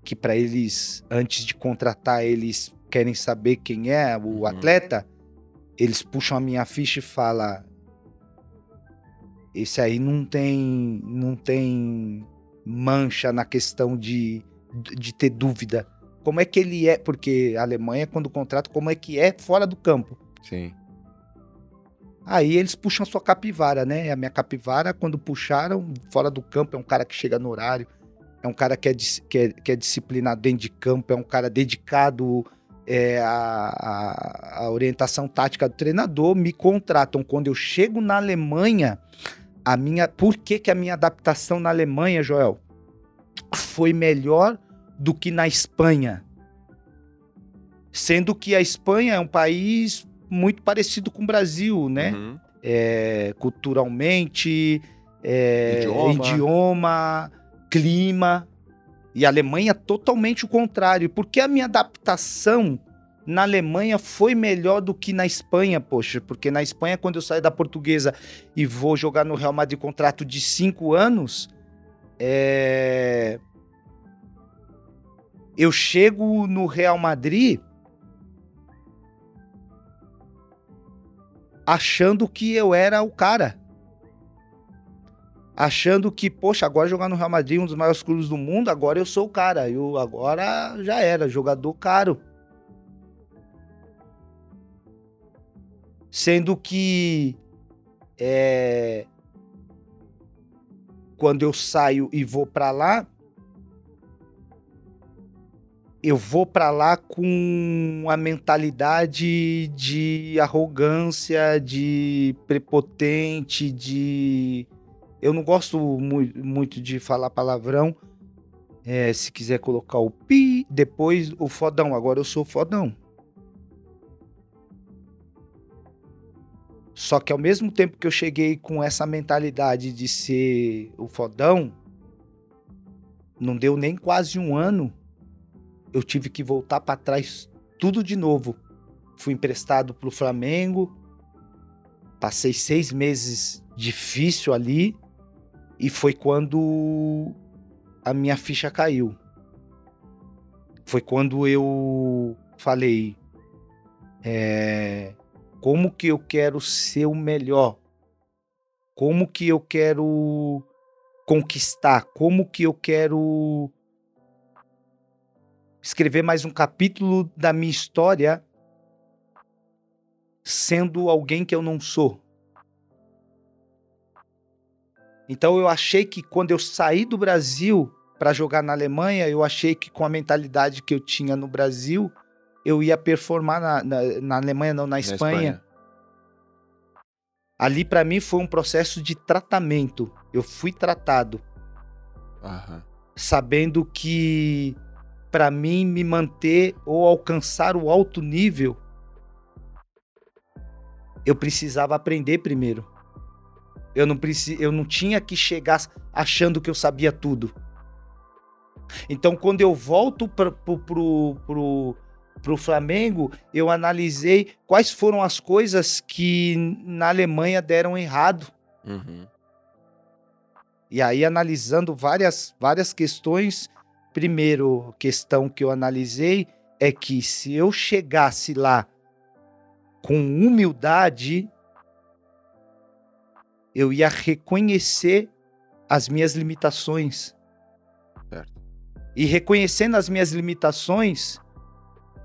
que para eles antes de contratar eles querem saber quem é o uhum. atleta eles puxam a minha ficha e falam esse aí não tem não tem mancha na questão de, de ter dúvida. Como é que ele é? Porque a Alemanha, quando contrata, como é que é fora do campo? Sim. Aí eles puxam a sua capivara, né? A minha capivara, quando puxaram, fora do campo, é um cara que chega no horário, é um cara que é, que é, que é disciplinado dentro de campo, é um cara dedicado é, a, a, a, orientação tática do treinador, me contratam. Quando eu chego na Alemanha, a minha. Por que, que a minha adaptação na Alemanha, Joel, foi melhor do que na Espanha? Sendo que a Espanha é um país muito parecido com o Brasil, né? Uhum. É, culturalmente, é, idioma. idioma, clima. E a Alemanha totalmente o contrário. Porque a minha adaptação na Alemanha foi melhor do que na Espanha, poxa. Porque na Espanha, quando eu saio da portuguesa e vou jogar no Real Madrid contrato de cinco anos, é... eu chego no Real Madrid achando que eu era o cara achando que, poxa, agora jogar no Real Madrid, um dos maiores clubes do mundo, agora eu sou o cara. Eu agora já era, jogador caro. Sendo que é, quando eu saio e vou para lá, eu vou para lá com a mentalidade de arrogância, de prepotente, de eu não gosto mu muito de falar palavrão. É, se quiser colocar o pi, depois o fodão. Agora eu sou fodão. Só que ao mesmo tempo que eu cheguei com essa mentalidade de ser o fodão, não deu nem quase um ano, eu tive que voltar para trás tudo de novo. Fui emprestado para o Flamengo, passei seis meses difícil ali, e foi quando a minha ficha caiu. Foi quando eu falei: é, como que eu quero ser o melhor? Como que eu quero conquistar? Como que eu quero escrever mais um capítulo da minha história sendo alguém que eu não sou. Então eu achei que quando eu saí do Brasil para jogar na Alemanha, eu achei que com a mentalidade que eu tinha no Brasil, eu ia performar na, na, na Alemanha, não, na, Na Espanha. Ali para mim foi um processo de tratamento. Eu fui tratado, Aham. sabendo que para mim me manter ou alcançar o alto nível, eu precisava aprender primeiro. Eu não, preci... eu não tinha que chegar achando que eu sabia tudo. Então, quando eu volto para pro Flamengo, eu analisei quais foram as coisas que na Alemanha deram errado. Uhum. E aí, analisando várias, várias questões, primeiro questão que eu analisei é que se eu chegasse lá com humildade, eu ia reconhecer as minhas limitações. Certo. E reconhecendo as minhas limitações,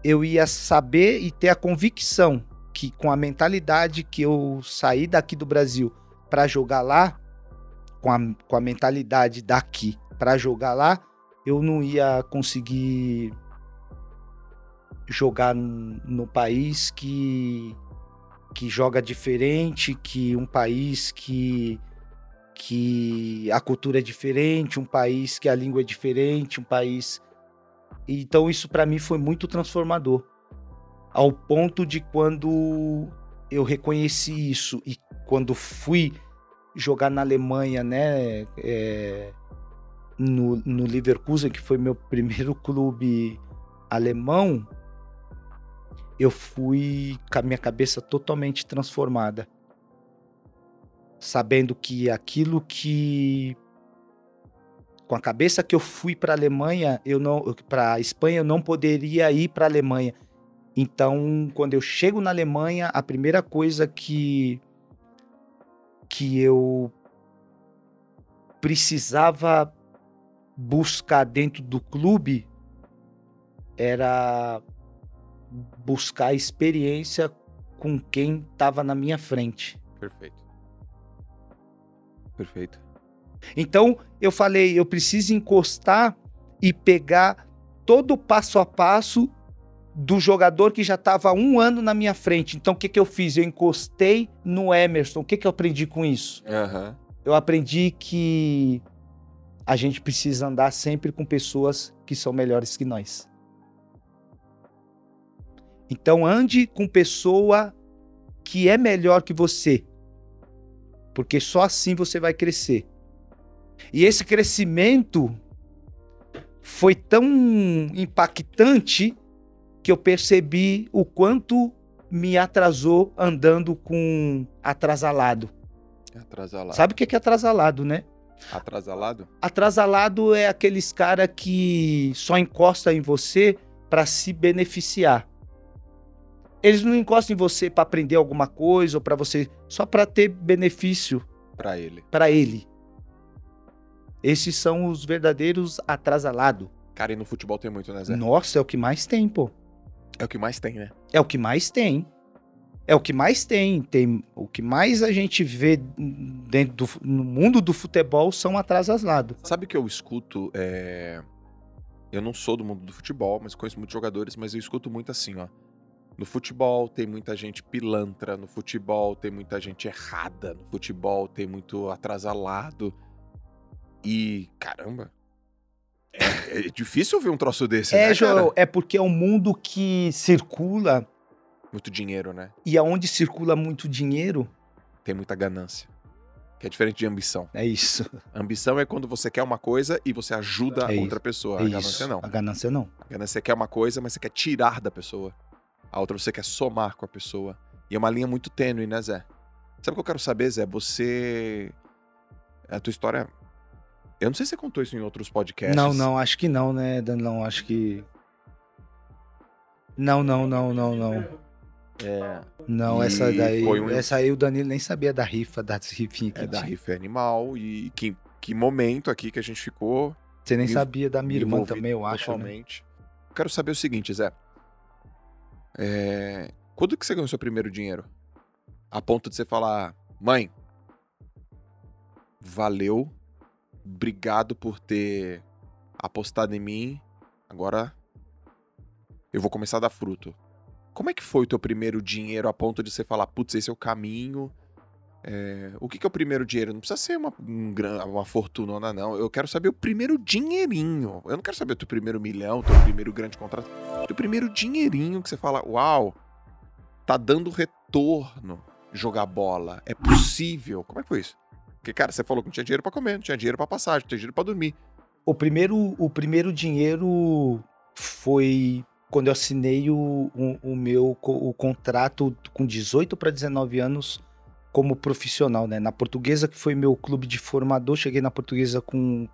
eu ia saber e ter a convicção que com a mentalidade que eu saí daqui do Brasil para jogar lá, com a, com a mentalidade daqui para jogar lá, eu não ia conseguir jogar no país que que joga diferente, que um país que que a cultura é diferente, um país que a língua é diferente, um país então isso para mim foi muito transformador. Ao ponto de quando eu reconheci isso e quando fui jogar na Alemanha, né, é, no, no Leverkusen, que foi meu primeiro clube alemão, eu fui com a minha cabeça totalmente transformada. Sabendo que aquilo que com a cabeça que eu fui para a Alemanha, eu não para Espanha, eu não poderia ir para a Alemanha. Então, quando eu chego na Alemanha, a primeira coisa que que eu precisava buscar dentro do clube era buscar experiência com quem estava na minha frente. Perfeito. Perfeito. Então eu falei, eu preciso encostar e pegar todo o passo a passo do jogador que já estava um ano na minha frente. Então o que, que eu fiz? Eu encostei no Emerson. O que, que eu aprendi com isso? Aham. Eu aprendi que a gente precisa andar sempre com pessoas que são melhores que nós. Então ande com pessoa que é melhor que você. Porque só assim você vai crescer. E esse crescimento foi tão impactante que eu percebi o quanto me atrasou andando com atrasalado. Atrasalado. Sabe o que é atrasalado, né? Atrasalado? Atrasalado é aqueles cara que só encosta em você para se beneficiar. Eles não encostam em você para aprender alguma coisa ou para você só para ter benefício Pra ele. para ele. Esses são os verdadeiros atrasalados. Cara, e no futebol tem muito, né, Zé? Nossa, é o que mais tem, pô. É o que mais tem, né? É o que mais tem. É o que mais tem. Tem o que mais a gente vê dentro do, no mundo do futebol são atrasalados. Sabe que eu escuto. é, Eu não sou do mundo do futebol, mas conheço muitos jogadores, mas eu escuto muito assim, ó. No futebol tem muita gente pilantra, no futebol tem muita gente errada, no futebol tem muito atrasalado. E, caramba. É, é difícil ouvir um troço desse, É, né, Joel, é porque é um mundo que circula Muito dinheiro, né? e aonde circula muito dinheiro, Tem muita ganância. Que é diferente de ambição. é isso. Ambição é quando você quer uma coisa e você ajuda É outra isso, pessoa. É a ganância isso. não. A ganância não. A ganância você quer uma coisa, mas você quer tirar da pessoa. A outra você quer somar com a pessoa. E é uma linha muito tênue, né, Zé? Sabe o que eu quero saber, Zé? Você. A tua história. Eu não sei se você contou isso em outros podcasts. Não, não, acho que não, né, Danilão? Acho que. Não, não, não, não, não. É, Não, E essa daí. um- Essa aí o Danilo nem sabia da rifa, das rifinhas que é da rifa animal. E que, que momento aqui que a gente ficou. Você nem sabia da minha irmã também, eu acho. Né? Totalmente. Quero saber o seguinte, Zé. É, Quando que você ganhou seu primeiro dinheiro? A ponto de você falar, mãe, valeu, obrigado por ter apostado em mim, agora eu vou começar a dar fruto. Como é que foi o teu primeiro dinheiro a ponto de você falar, putz, esse é o caminho? É, o que, que, é o primeiro dinheiro? Não precisa ser uma, um, uma fortuna, não. Eu quero saber o primeiro dinheirinho. Eu não quero saber o teu primeiro milhão, o teu primeiro grande contrato. O teu primeiro dinheirinho que você fala, uau, tá dando retorno jogar bola. É possível. Como é que foi isso? Porque, cara, você falou que não tinha dinheiro para comer, não tinha dinheiro para passagem, não tinha dinheiro para dormir. O primeiro, o primeiro dinheiro foi quando eu assinei o, o, o meu o contrato com 18 para 19 anos como profissional, né? Na Portuguesa, que foi meu clube de formador, cheguei na Portuguesa com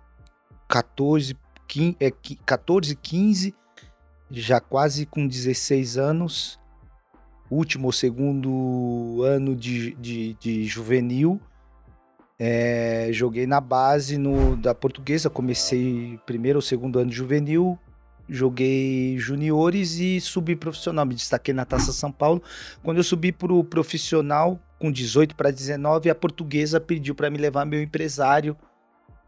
14, 15, é, 14 15, já quase com 16 anos, último ou segundo ano de, de, de juvenil. É, joguei na base no, da Portuguesa, comecei primeiro ou segundo ano de juvenil, joguei juniores e subi profissional. Me destaquei na Taça São Paulo. Quando eu subi para o profissional, com 18 para 19, a portuguesa pediu para me levar meu empresário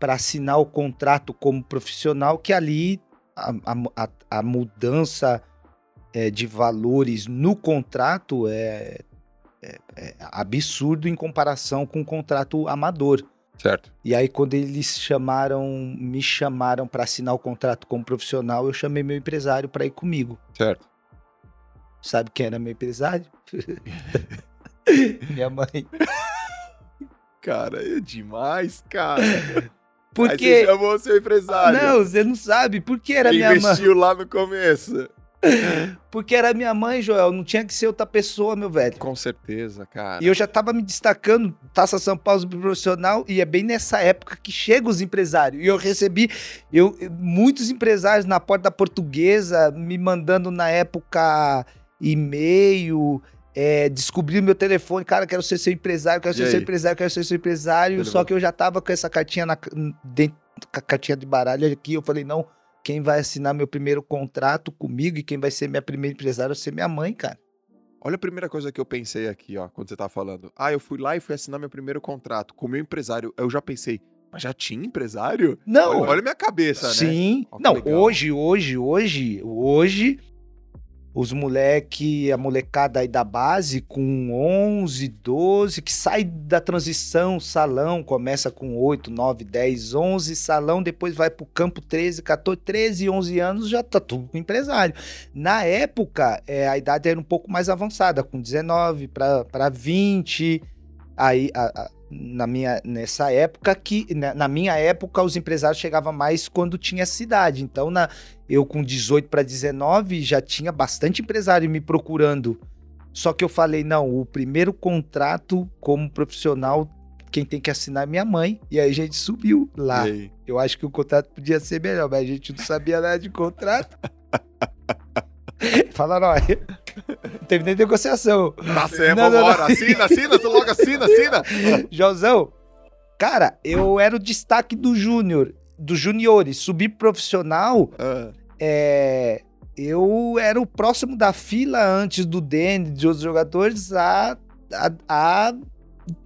para assinar o contrato como profissional, que ali a, a, a mudança é, de valores no contrato é, é, é absurdo em comparação com o contrato amador. Certo. E aí, quando eles chamaram, me chamaram para assinar o contrato como profissional, eu chamei meu empresário para ir comigo. Certo. Sabe quem era meu empresário? Minha mãe. Cara, é demais, cara. Porque. Aí você chamou seu empresário. Não, você não sabe. Por que era minha mãe? investiu lá no começo. Porque era minha mãe, Joel. Não tinha que ser outra pessoa, meu velho. Com certeza, cara. E eu já tava me destacando, Taça São Paulo profissional, e é bem nessa época que chegam os empresários. E eu recebi eu, muitos empresários na porta da portuguesa, me mandando na época e-mail. É, descobri o meu telefone, cara, quero ser seu empresário, quero ser seu empresário, quero ser seu empresário. Só que eu já tava com essa cartinha na, dentro, com a cartinha de baralho aqui. Eu falei, não, quem vai assinar meu primeiro contrato comigo e quem vai ser minha primeira empresária vai ser minha mãe, cara. Olha a primeira coisa que eu pensei aqui, ó, quando você tá falando. Ah, eu fui lá e fui assinar meu primeiro contrato com meu empresário. Eu já pensei, mas já tinha empresário? Não. Olha, olha a minha cabeça, sim. né? Sim. Não, hoje, hoje, hoje, hoje, os moleque, a molecada aí da base com 11, 12, que sai da transição, salão, começa com 8, 9, 10, 11, salão, depois vai pro campo 13, 14, 13, 11 anos, já tá tudo com empresário. Na época, é, a idade era um pouco mais avançada, com 19 para 20, aí a, a na minha nessa época que na, na, minha época os empresários chegavam mais quando tinha cidade. Então na eu com 18 para 19 já tinha bastante empresário me procurando. Só que eu falei não, o primeiro contrato como profissional quem tem que assinar é minha mãe. E aí a gente subiu lá. Eu acho que o contrato podia ser melhor, mas a gente não sabia nada de contrato. Falaram, olha, não teve nem negociação. Tá certo, não, vambora. Não, não. Assina, assina, tu logo assina, assina. Josão, cara, eu era o destaque do Júnior, dos juniores. Subir profissional, uh. é, eu era o próximo da fila antes do Dene, de outros jogadores, a, a, a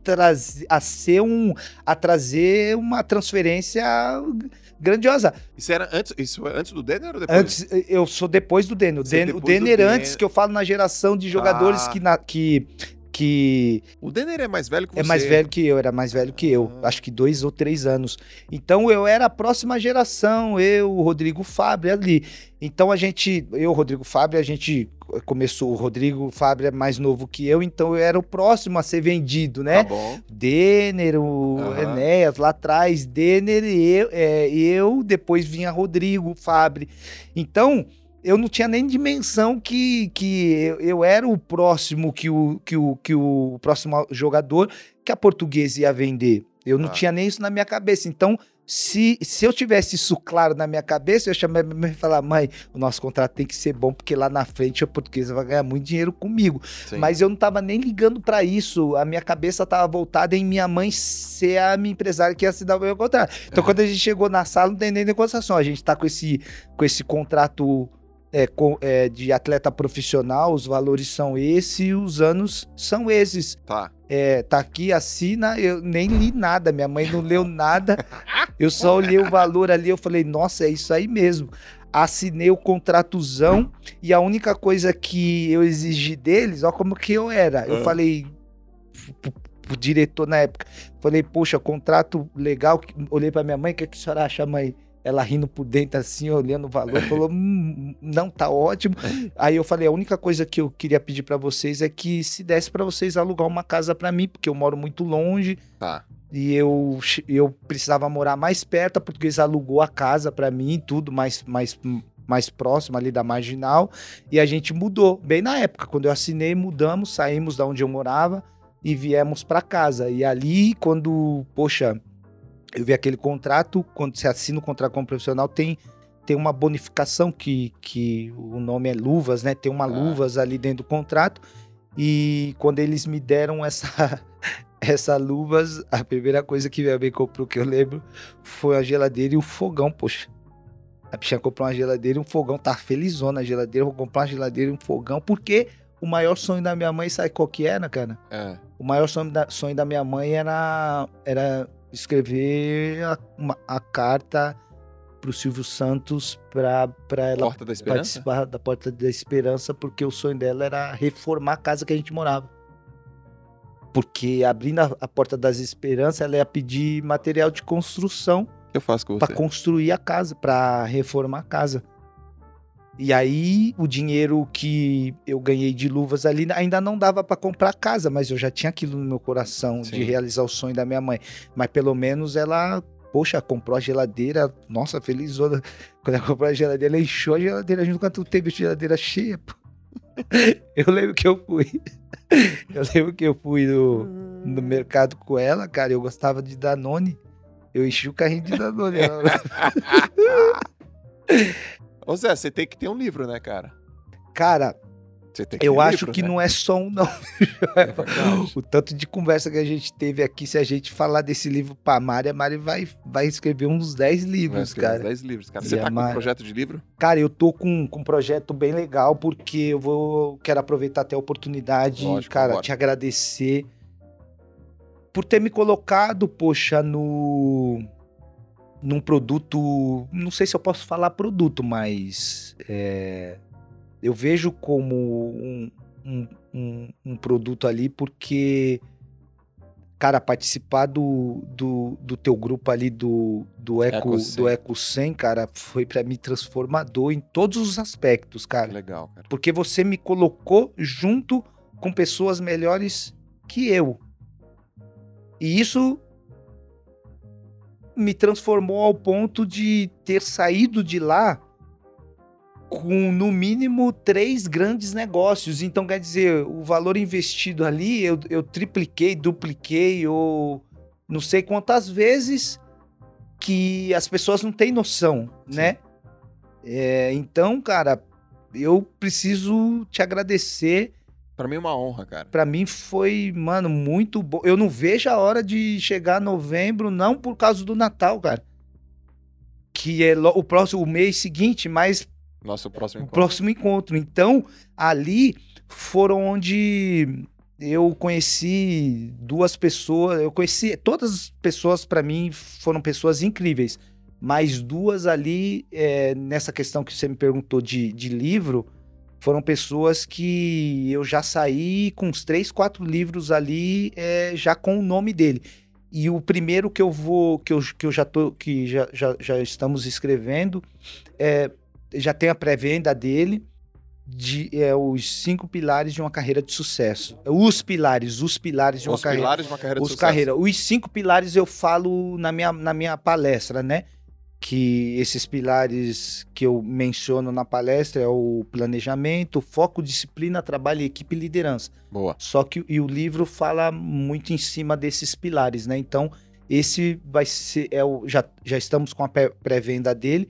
trazer, a ser um, a trazer uma transferência grandiosa. Isso era antes, isso antes do Denner ou depois? Antes, eu sou depois do Denner. O, Den, o Denner antes, que eu falo na geração de jogadores ah. que, na, que que. O Denner é mais velho que você. É mais velho que eu, era mais velho que eu. Ah. Acho que dois ou três anos. Então eu era a próxima geração, eu, o Rodrigo Fábio ali. Então a gente, eu, Rodrigo Fábio, a gente começou, o Rodrigo Fábio é mais novo que eu, então eu era o próximo a ser vendido, né? Tá bom. Denner, o uhum. Enéas lá atrás, Denner e eu, é, eu, depois vinha Rodrigo Fábio. Então eu não tinha nem dimensão que, que eu, eu, era o próximo que o, que, o, que o próximo jogador que a portuguesa ia vender. Eu não ah. tinha nem isso na minha cabeça. Então, se, se eu tivesse isso claro na minha cabeça, eu ia chamar minha mãe e falar: mãe, o nosso contrato tem que ser bom, porque lá na frente a portuguesa vai ganhar muito dinheiro comigo. Sim. Mas eu não estava nem ligando para isso. A minha cabeça estava voltada em minha mãe ser a minha empresária que ia assinar o meu contrato. Então, quando a gente chegou na sala, não tem nem negociação. A gente está com esse, com esse contrato é, é, de atleta profissional, os valores são esses e os anos são esses. Tá. É, tá aqui, assina, eu nem li nada, minha mãe não leu nada, eu só olhei o valor ali, eu falei, nossa, é isso aí mesmo. Assinei o contratozão e a única coisa que eu exigi deles, ó como que eu era. Eu Ah. falei pro, pro diretor na época, falei, poxa, contrato legal, olhei pra minha mãe, o que, que a senhora acha, mãe? Ela rindo por dentro assim, olhando o valor, falou, hum, não, tá ótimo. Aí eu falei, a única coisa que eu queria pedir pra vocês é que se desse pra vocês alugar uma casa pra mim, porque eu moro muito longe Tá. e eu, eu precisava morar mais perto, a portuguesa alugou a casa pra mim, tudo mais, mais, mais próximo ali da Marginal, e a gente mudou, bem na época, quando eu assinei, mudamos, saímos da onde eu morava e viemos pra casa. E ali, quando, poxa, eu vi aquele contrato, quando você assina o contrato como profissional, tem tem uma bonificação que, que o nome é luvas, né? Tem uma Ah. luvas ali dentro do contrato. E quando eles me deram essa essa luvas, a primeira coisa que minha mãe comprou que eu lembro foi a geladeira e o fogão, poxa. A bichinha comprou uma geladeira e um fogão, tá felizona a geladeira, vou comprar uma geladeira e um fogão, porque o maior sonho da minha mãe, sabe qual que era, cara? É. O maior sonho da, sonho da minha mãe era, era escrever a, uma- a carta pro Silvio Santos pra, pra ela participar da Porta da Esperança, porque o sonho dela era reformar a casa que a gente morava. Porque abrindo a, a Porta das Esperanças, ela ia pedir material de construção O eu faço com para construir a casa, para reformar a casa. E aí o dinheiro que eu ganhei de luvas ali ainda não dava para comprar casa, mas eu já tinha aquilo no meu coração Sim. de realizar o sonho da minha mãe. Mas pelo menos ela, poxa, comprou a geladeira, nossa, felizona. Quando ela comprou a geladeira, ela encheu a geladeira junto com a teve a geladeira cheia. pô. Eu lembro que eu fui. Eu lembro que eu fui no, no mercado com ela, cara. Eu gostava de Danone. Eu enchi o carrinho de Danone. Ô Zé, você tem que ter um livro, né, cara? Cara, eu acho livro, que né? não é só um, não. É. O tanto de conversa que a gente teve aqui, se a gente falar desse livro pra Mari, a Mari vai, vai escrever uns 10 Vai livros, escrever uns cara. 10 livros, cara. E Você tá com um Mari- projeto de livro? Cara, eu tô com, com um projeto bem legal, porque eu vou quero aproveitar até a oportunidade, Lógico, cara, te agradecer por ter me colocado, poxa, no num produto, não sei se eu posso falar produto, mas é, eu vejo como um, um, um, um produto ali, porque cara, participar do, do, do teu grupo ali do, do Eco, Eco 100. do Eco 100, cara, foi pra mim transformador em todos os aspectos, cara. Legal, cara. Porque você me colocou junto com pessoas melhores que eu. E isso me transformou ao ponto de ter saído de lá com no mínimo três grandes negócios. Então, quer dizer, o valor investido ali eu, eu tripliquei, dupliquei, ou não sei quantas vezes que as pessoas não têm noção, né? É, então, cara, eu preciso te agradecer. Pra mim é uma honra, cara. Pra mim foi, mano, muito bom. Eu não vejo a hora de chegar novembro, não por causa do Natal, cara. Que é o próximo o mês seguinte, mas Nosso próximo o encontro. próximo encontro. Então, ali foram onde eu conheci duas pessoas. Eu conheci todas as pessoas para mim foram pessoas incríveis, mas duas ali é, nessa questão que você me perguntou de, de livro foram pessoas que eu já saí com uns três, quatro livros ali é, já com o nome dele. E o primeiro que eu vou, que eu, que eu já tô, que já, já, já estamos escrevendo, é, já tem a pré-venda dele de é, os cinco pilares de uma carreira de sucesso. Os pilares, os pilares de uma Os carreira. pilares de uma carreira de Os sucesso. carreira. Os cinco pilares eu falo na minha, na minha palestra, né? Que esses pilares que eu menciono na palestra é o planejamento, foco, disciplina, trabalho, equipe e liderança. Boa. Só que e o livro fala muito em cima desses pilares, né? Então, esse vai ser. É o, já, já estamos com a pré- pré-venda dele,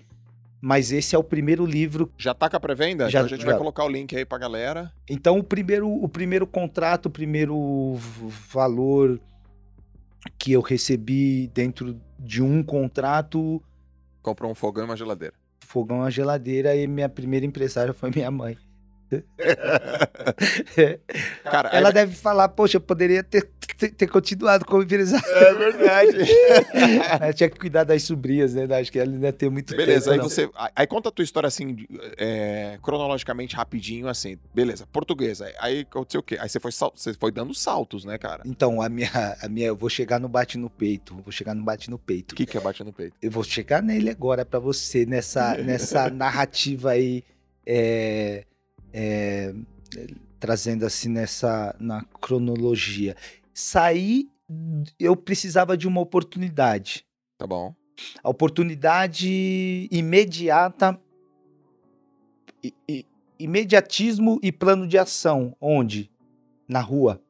mas esse é o primeiro livro. Já tá com a pré-venda? Já- então a gente vai já. colocar o link aí pra galera. Então, o primeiro, o primeiro contrato, o primeiro valor que eu recebi dentro de um contrato Comprou um fogão e uma geladeira. fogão, a geladeira e minha primeira empresária foi minha mãe. Cara, Ela aí- deve falar, poxa, eu poderia ter, ter, ter continuado como empresária. É verdade. Ela tinha que cuidar das sobrinhas, né? Acho que ela ainda tem muito Beleza, aí tempo. não. você. aí- Aí conta a tua história assim, é, cronologicamente, rapidinho, assim. Beleza, portuguesa. Aí aconteceu o quê? Aí você foi, você foi dando saltos, né, cara? Então, a minha, a minha, eu vou chegar no bate no peito. Vou chegar no bate no peito. O que, que é bate no peito? Eu vou chegar nele agora pra você, nessa, nessa narrativa aí, é, é, trazendo assim nessa na cronologia. Saí, eu precisava de uma oportunidade. Tá bom. A oportunidade imediata, i- i- imediatismo e plano de ação. Onde? Na rua.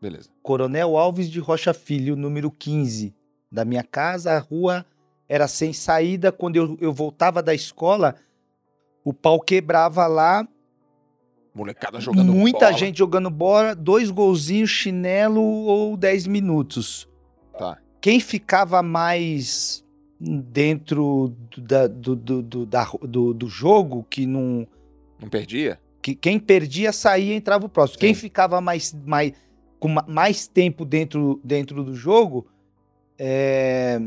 Beleza. Coronel Alves de Rocha Filho, número 15. Da minha casa, a rua era sem saída. Quando eu, eu voltava da escola, o pau quebrava lá. Molecada jogando muita bola. gente jogando bola, dois golzinhos, chinelo ou 10 minutos. Tá. Quem ficava mais dentro do, da- do, do, do, da- do- do jogo, que não. Não perdia? Que quem perdia saía e entrava o próximo. Quem Sim. ficava mais, mais, com ma- mais tempo dentro, dentro do jogo é,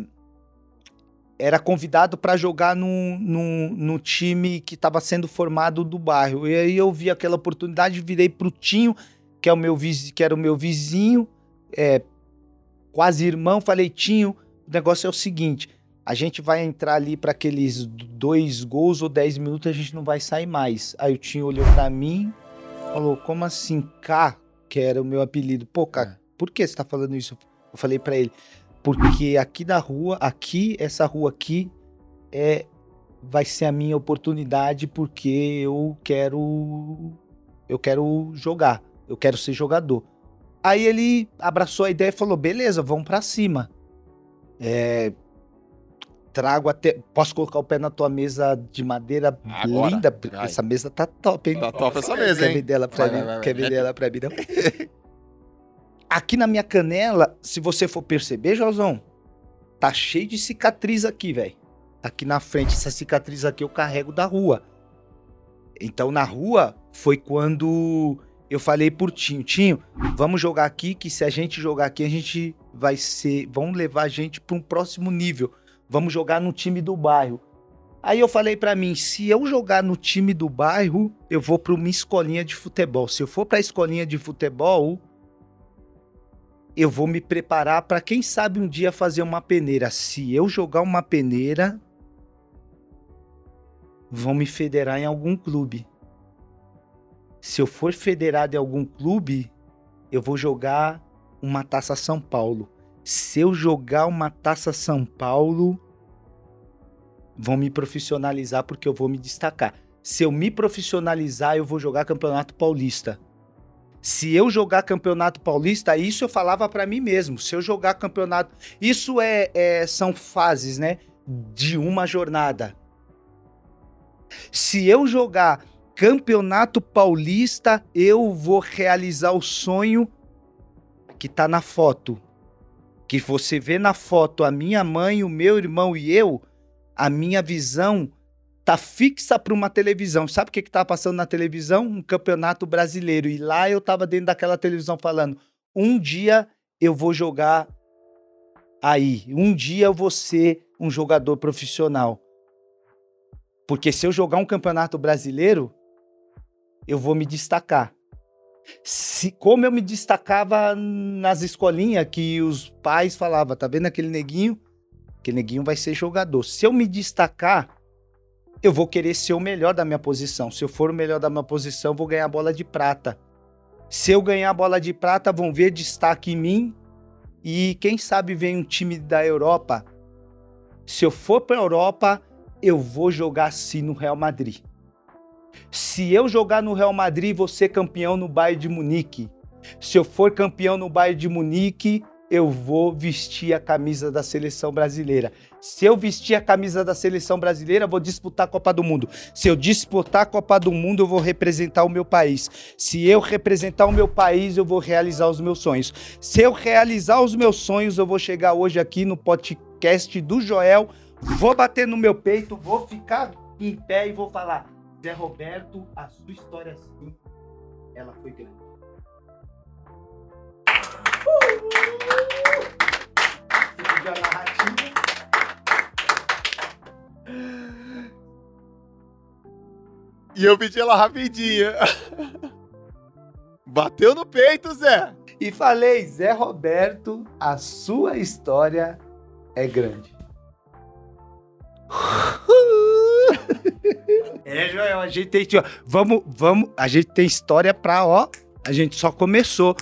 era convidado para jogar no, no, time que estava sendo formado do bairro. E aí eu vi aquela oportunidade, virei pro Tinho, que, é o meu que era o meu vizinho, é, quase irmão, falei, Tinho, o negócio é o seguinte, a gente vai entrar ali para aqueles dois gols ou dez minutos, a gente não vai sair mais. Aí o Tinho olhou para mim, falou, como assim, K, que era o meu apelido. Pô, K, É. por que você tá falando isso? Eu falei para ele, porque aqui da rua, aqui, essa rua aqui, é vai ser a minha oportunidade porque eu quero eu quero jogar, eu quero ser jogador. Aí ele abraçou a ideia e falou: "Beleza, vamos pra cima". É, trago até posso colocar o pé na tua mesa de madeira Agora, linda, vai. essa mesa tá top, hein? Tá top essa mesa, Quer hein? vender ela pra Vai, mim? vai, vai, Quer vender ela pra mim, não? Aqui na minha canela, se você for perceber, Josão, tá cheio de cicatriz aqui, velho. Aqui na frente, essa cicatriz aqui eu carrego da rua. Então, na rua, foi quando eu falei por Tinho, Tinho, vamos jogar aqui, que se a gente jogar aqui, a gente vai ser, vão levar a gente para um próximo nível. Vamos jogar no time do bairro. Aí eu falei pra mim, se eu jogar no time do bairro, eu vou pra uma escolinha de futebol. Se eu for pra escolinha de futebol, eu vou me preparar pra quem sabe um dia fazer uma peneira. Se eu jogar uma peneira, vão me federar em algum clube. Se eu for federado em algum clube, eu vou jogar uma Taça São Paulo. Se eu jogar uma Taça São Paulo, vão me profissionalizar porque eu vou me destacar. Se eu me profissionalizar, eu vou jogar Campeonato Paulista. Se eu jogar Campeonato Paulista, isso eu falava pra mim mesmo. Se eu jogar Campeonato, isso é, é- são fases, né, de uma jornada. Se eu jogar Campeonato Paulista, eu vou realizar o sonho que tá na foto. Que você vê na foto a minha mãe, o meu irmão e eu, a minha visão tá fixa para uma televisão. Sabe o que que tá passando na televisão? Um campeonato brasileiro. E lá eu tava dentro daquela televisão falando: "Um dia eu vou jogar aí. Um dia eu vou ser um jogador profissional". Porque se eu jogar um campeonato brasileiro, eu vou me destacar. Se, como eu me destacava nas escolinhas que os pais falavam, tá vendo aquele neguinho? Aquele neguinho vai ser jogador. Se eu me destacar, eu vou querer ser o melhor da minha posição. Se eu for o melhor da minha posição, vou ganhar a bola de prata. Se eu ganhar a bola de prata, vão ver destaque em mim. E quem sabe vem um time da Europa. Se eu for para a Europa, eu vou jogar assim no Real Madrid. Se eu jogar no Real Madrid, vou ser campeão no Bayern de Munique. Se eu for campeão no Bayern de Munique, eu vou vestir a camisa da seleção brasileira. Se eu vestir a camisa da seleção brasileira, eu vou disputar a Copa do Mundo. Se eu disputar a Copa do Mundo, eu vou representar o meu país. Se eu representar o meu país, eu vou realizar os meus sonhos. Se eu realizar os meus sonhos, eu vou chegar hoje aqui no podcast do Joel, vou bater no meu peito, vou ficar em pé e vou falar. Zé Roberto, a sua história sim, ela foi grande. A narrativa. E eu pedi ela rapidinho. Bateu no peito, Zé. E falei, Zé Roberto, a sua história é grande. é, Joel, a gente tem. Vamos, vamos. A gente tem história pra, ó. A gente só começou.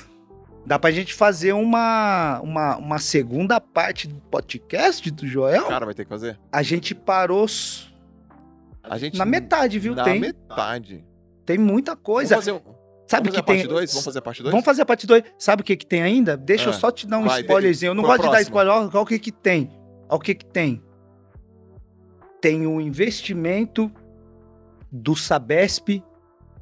Dá pra gente fazer uma, uma, uma segunda parte do podcast do Joel? Cara, vai ter que fazer. A gente parou A gente na metade, viu? Na tem, metade. tem muita coisa. Vamos fazer, Sabe vamos que tem. 2? Vamos fazer a parte 2? Vamos fazer a parte 2. Sabe o que que tem ainda? Deixa eu Ah, só te dar um vai, spoilerzinho. Eu não gosto de dar spoiler. Olha olha o que que tem. Olha o que que tem. Tem o investimento do Sabesp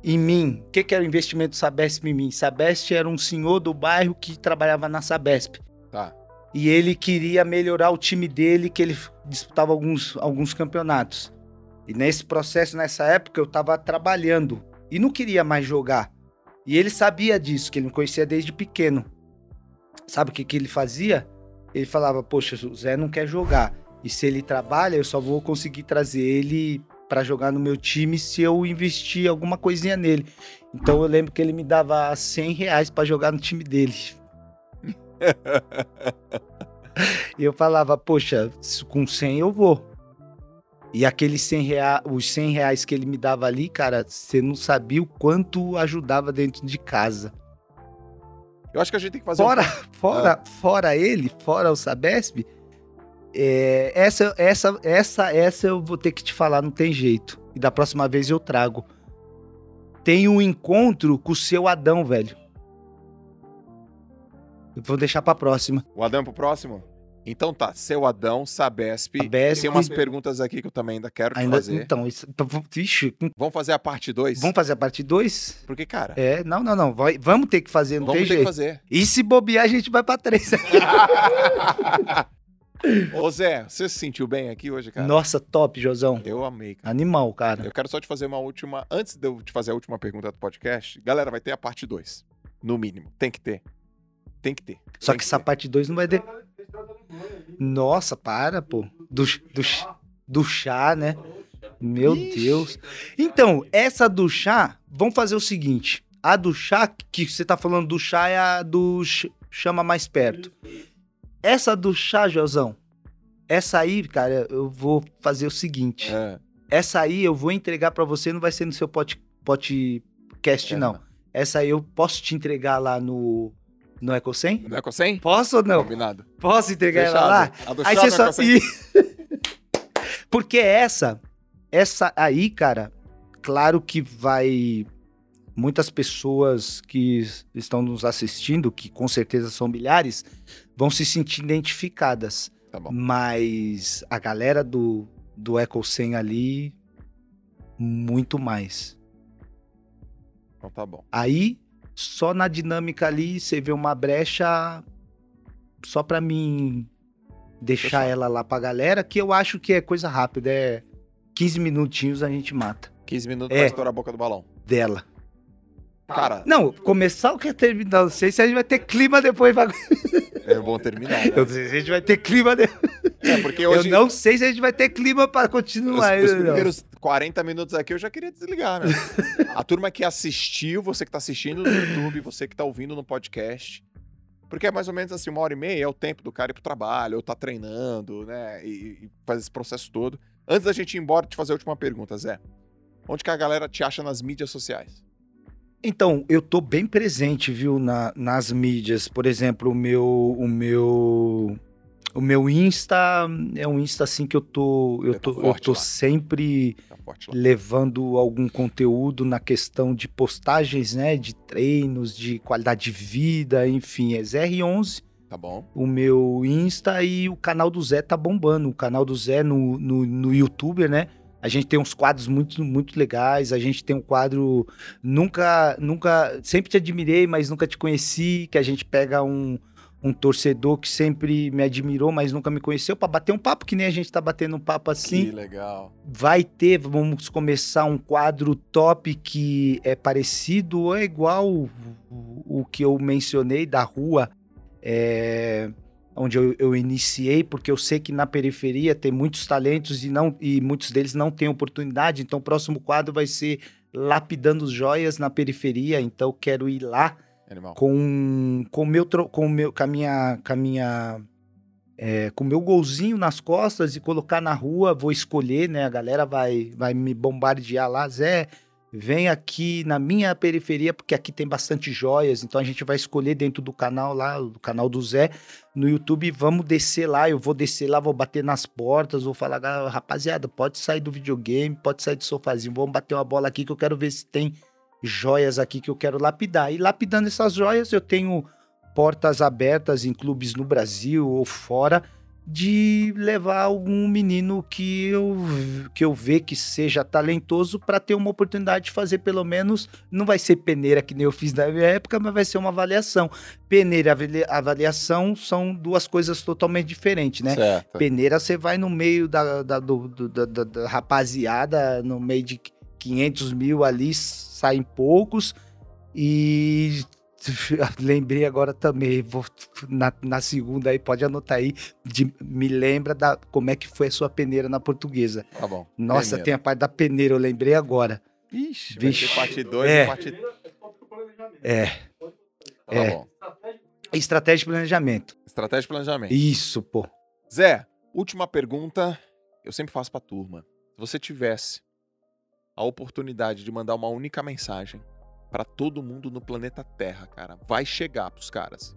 em mim. O que que era o investimento Sabesp em mim? Sabesp era um senhor do bairro que trabalhava na Sabesp. Tá. E ele queria melhorar o time dele, que ele disputava alguns, alguns campeonatos. E nesse processo, nessa época, eu tava trabalhando e não queria mais jogar. E ele sabia disso, que ele me conhecia desde pequeno. Sabe o que, que ele fazia? Ele falava: Poxa, o Zé não quer jogar. E se ele trabalha, eu só vou conseguir trazer ele para jogar no meu time se eu investir alguma coisinha nele. Então eu lembro que ele me dava 100 reais para jogar no time dele. E eu falava, poxa, com 100 eu vou. E aqueles 100 reais, os 100 reais que ele me dava ali, cara, você não sabia o quanto ajudava dentro de casa. Eu acho que a gente tem que fazer um- Fora, fora, fora ele, fora o Sabesp, é, essa, essa, essa, essa eu vou ter que te falar, não tem jeito. E da próxima vez eu trago. Tem um encontro com o seu Adão, velho. Eu vou deixar pra próxima. O Adão pro próximo? Então tá, seu Adão, Sabesp. Sabesp. Tem umas perguntas aqui que eu também ainda quero te Ainda, fazer. então, isso, vixe, Vamos fazer a parte 2? vamos fazer a parte 2? Porque, cara, É, não, não, não. vai- vamos ter que fazer, não vamos tem ter que jeito. fazer. E se bobear, a gente vai pra três. Ô Zé, você se sentiu bem aqui hoje, cara? Nossa, top, Josão. Eu amei, cara. Animal, cara. Eu quero só te fazer uma última. Antes de eu te fazer a última pergunta do podcast, galera, vai ter a parte 2. No mínimo. Tem que ter. Tem que ter. Só Tem que essa ter. parte 2 não vai ter. Nossa, para, pô. Do, do, do chá, né? Meu Ixi. Deus. Então, essa do chá, vamos fazer o seguinte. A do chá, que você tá falando do chá, é a do ch- chama mais perto. Essa do chá, Josão, essa aí, cara, eu vou fazer o seguinte. É, Essa aí eu vou entregar pra você, não vai ser no seu pod- podcast, É. não. Essa aí eu posso te entregar lá no, no EcoSem? não é com 100? Posso ou não? Combinado. Posso entregar ela lá? A do Aí você só. 100? Porque essa, essa aí, cara, claro que vai. Muitas pessoas que estão nos assistindo, que com certeza são milhares, vão se sentir identificadas. Tá bom. Mas a galera do, do Echo 100 ali, muito mais. Então tá bom. Aí, só na dinâmica ali, você vê uma brecha só pra mim deixar Fechado. ela lá pra galera, que eu acho que é coisa rápida, é 15 minutinhos a gente mata 15 minutos É. pra estourar a boca do balão. dela. Cara, Não, começar o que é terminar, não sei se a gente vai ter clima depois. pra- é bom terminar. né? Eu não sei se a gente vai ter clima depois. É, porque hoje. Eu não sei se a gente vai ter clima pra Os, continuar. os não. primeiros 40 minutos aqui eu já queria desligar, né? a turma que assistiu, você que tá assistindo no YouTube, você que tá ouvindo no podcast. Porque é mais ou menos assim, uma hora e meia é o tempo do cara ir pro trabalho, ou tá treinando, né? E, e faz esse processo todo. Antes da gente ir embora, te fazer a última pergunta, Zé. Onde que a galera te acha nas mídias sociais? Então, eu tô bem presente, viu, na- nas mídias. Por exemplo, o meu, o meu, o meu Insta é um Insta assim que eu tô, eu Tá tô, eu tô lá. sempre Tá levando algum conteúdo na questão de postagens, né, de treinos, de qualidade de vida, enfim, é ZR11 Tá bom? o meu Insta e o canal do Zé tá bombando. O canal do Zé no, no, no YouTube, né? A gente tem uns quadros muito, muito legais. A gente tem um quadro nunca, nunca, sempre te admirei, mas nunca te conheci. Que a gente pega um, um torcedor que sempre me admirou, mas nunca me conheceu, para bater um papo, que nem a gente tá batendo um papo assim. Que legal. Vai ter, vamos começar um quadro top que é parecido ou é igual o, o, que eu mencionei da rua, é, onde eu, eu, iniciei, porque eu sei que na periferia tem muitos talentos e, não, e muitos deles não têm oportunidade. Então, o próximo quadro vai ser Lapidando Joias na Periferia. Então, eu quero ir lá Animal. com com meu com meu com a minha com a minha é, com meu golzinho nas costas e colocar na rua, vou escolher, né? A galera vai vai me bombardear lá, Zé, vem aqui na minha periferia porque aqui tem bastante joias, então a gente vai escolher dentro do canal lá, do canal do Zé no YouTube, vamos descer lá, eu vou descer lá, vou bater nas portas, vou falar, rapaziada, pode sair do videogame, pode sair do sofazinho, vamos bater uma bola aqui que eu quero ver se tem joias aqui que eu quero lapidar. E lapidando essas joias, eu tenho portas abertas em clubes no Brasil ou fora de levar algum menino que eu que eu ver que seja talentoso para ter uma oportunidade de fazer pelo menos não vai ser peneira que nem eu fiz na minha época, mas vai ser uma avaliação. Peneira e avaliação são duas coisas totalmente diferentes, né? Certo. Peneira você vai no meio da, da, do, do, da, da rapaziada, no meio de 500 mil ali saem poucos. E lembrei agora também, vou, na, na, segunda aí, pode anotar aí, de, me lembra da como é que foi a sua peneira na portuguesa. Tá bom. Nossa, peneira. tem a parte da peneira, eu lembrei agora. Ixi, Vixe. vai parte 2 é. e parte... É. Tá é. Bom. Estratégia de planejamento. Estratégia de planejamento. Isso, pô. Zé, última pergunta, eu sempre faço pra turma. Se você tivesse a oportunidade de mandar uma única mensagem para todo mundo no planeta Terra, cara. Vai chegar pros caras.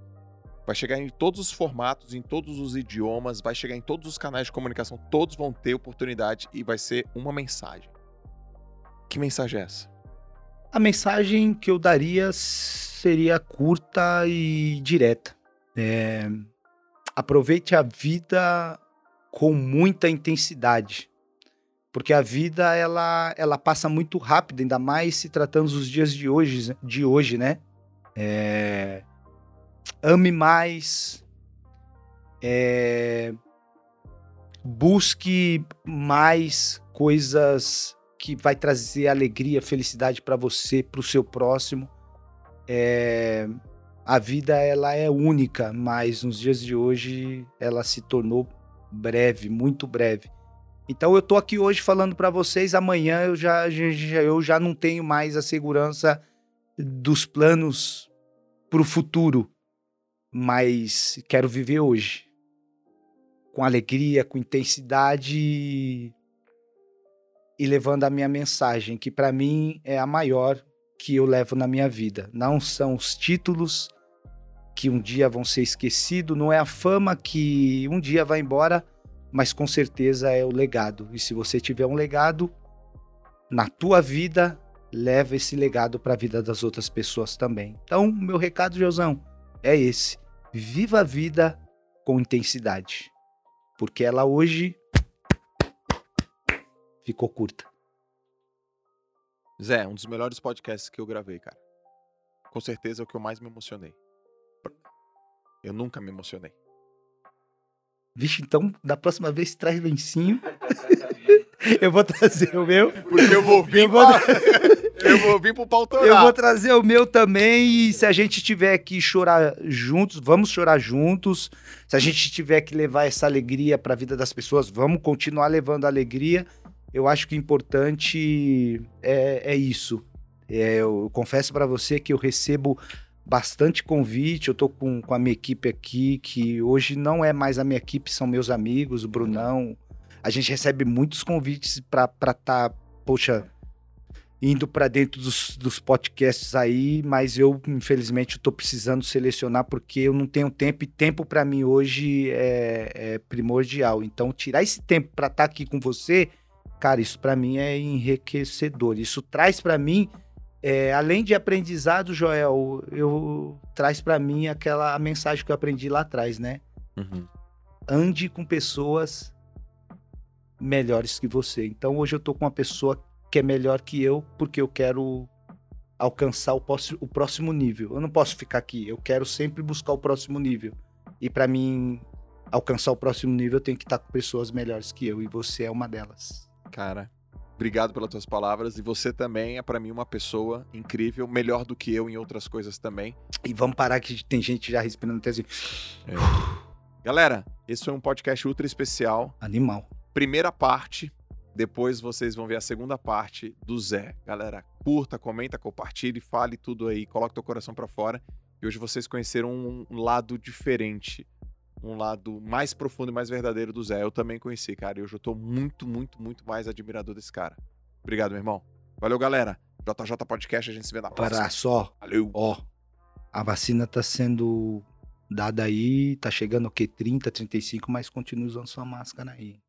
Vai chegar em todos os formatos, em todos os idiomas, vai chegar em todos os canais de comunicação, todos vão ter oportunidade e vai ser uma mensagem. Que mensagem é essa? A mensagem que eu daria seria curta e direta. É... Aproveite a vida com muita intensidade porque a vida ela, ela passa muito rápido, ainda mais se tratando dos dias de hoje, de hoje né? É... Ame mais, é... busque mais coisas que vai trazer alegria, felicidade para você, para o seu próximo. É... A vida ela é única, mas nos dias de hoje ela se tornou breve, muito breve. Então eu tô aqui hoje falando para vocês, amanhã eu já, já, eu já não tenho mais a segurança dos planos para o futuro, mas quero viver hoje com alegria, com intensidade e levando a minha mensagem, que para mim é a maior que eu levo na minha vida. Não são os títulos que um dia vão ser esquecidos, não é a fama que um dia vai embora, mas com certeza é o legado. E se você tiver um legado na tua vida, leva esse legado para a vida das outras pessoas também. Então, meu recado, Josão, é esse: viva a vida com intensidade, porque ela hoje ficou curta. Zé, um dos melhores podcasts que eu gravei, cara. Com certeza é o que eu mais me emocionei. Eu nunca me emocionei. Vixe, então da próxima vez traz lencinho. eu vou trazer o meu. Porque eu vou vir, eu vou... eu vou vir pro pau Eu vou trazer o meu também e se a gente tiver que chorar juntos, vamos chorar juntos. Se a gente tiver que levar essa alegria para a vida das pessoas, vamos continuar levando alegria. Eu acho que o importante é, é isso. É, eu confesso para você que eu recebo bastante convite. Eu tô com, com a minha equipe aqui, que hoje não é mais a minha equipe, são meus amigos, o Brunão. A gente recebe muitos convites para estar, tá, poxa, indo para dentro dos, dos podcasts aí, mas eu, infelizmente, estou precisando selecionar porque eu não tenho tempo e tempo para mim hoje é, é, primordial. Então, tirar esse tempo para estar tá aqui com você, cara, isso para mim é enriquecedor. Isso traz para mim é, além de aprendizado, Joel, eu traz para mim aquela mensagem que eu aprendi lá atrás, né? Uhum. Ande com pessoas melhores que você. Então hoje eu tô com uma pessoa que é melhor que eu porque eu quero alcançar o, o próximo nível. Eu não posso ficar aqui, eu quero sempre buscar o próximo nível. E pra mim alcançar o próximo nível, eu tenho que estar com pessoas melhores que eu. E você é uma delas. Cara, obrigado pelas tuas palavras. E você também é pra mim uma pessoa incrível, melhor do que eu em outras coisas também. E vamos parar que tem gente já respirando até assim. Galera, esse foi um podcast ultra especial. Animal. Primeira parte. Depois vocês vão ver a segunda parte do Zé. Galera, curta, comenta, compartilhe, fale tudo aí, coloque teu coração pra fora. E hoje vocês conheceram um lado diferente, um lado mais profundo e mais verdadeiro do Zé. Eu também conheci, cara. E hoje eu tô muito, muito, muito mais admirador desse cara. Obrigado, meu irmão. Valeu, galera. JJ Podcast, a gente se vê na próxima. Parar só. Valeu. Ó, a vacina tá sendo dada aí, tá chegando o quê? 30, 35, mas continua usando sua máscara aí.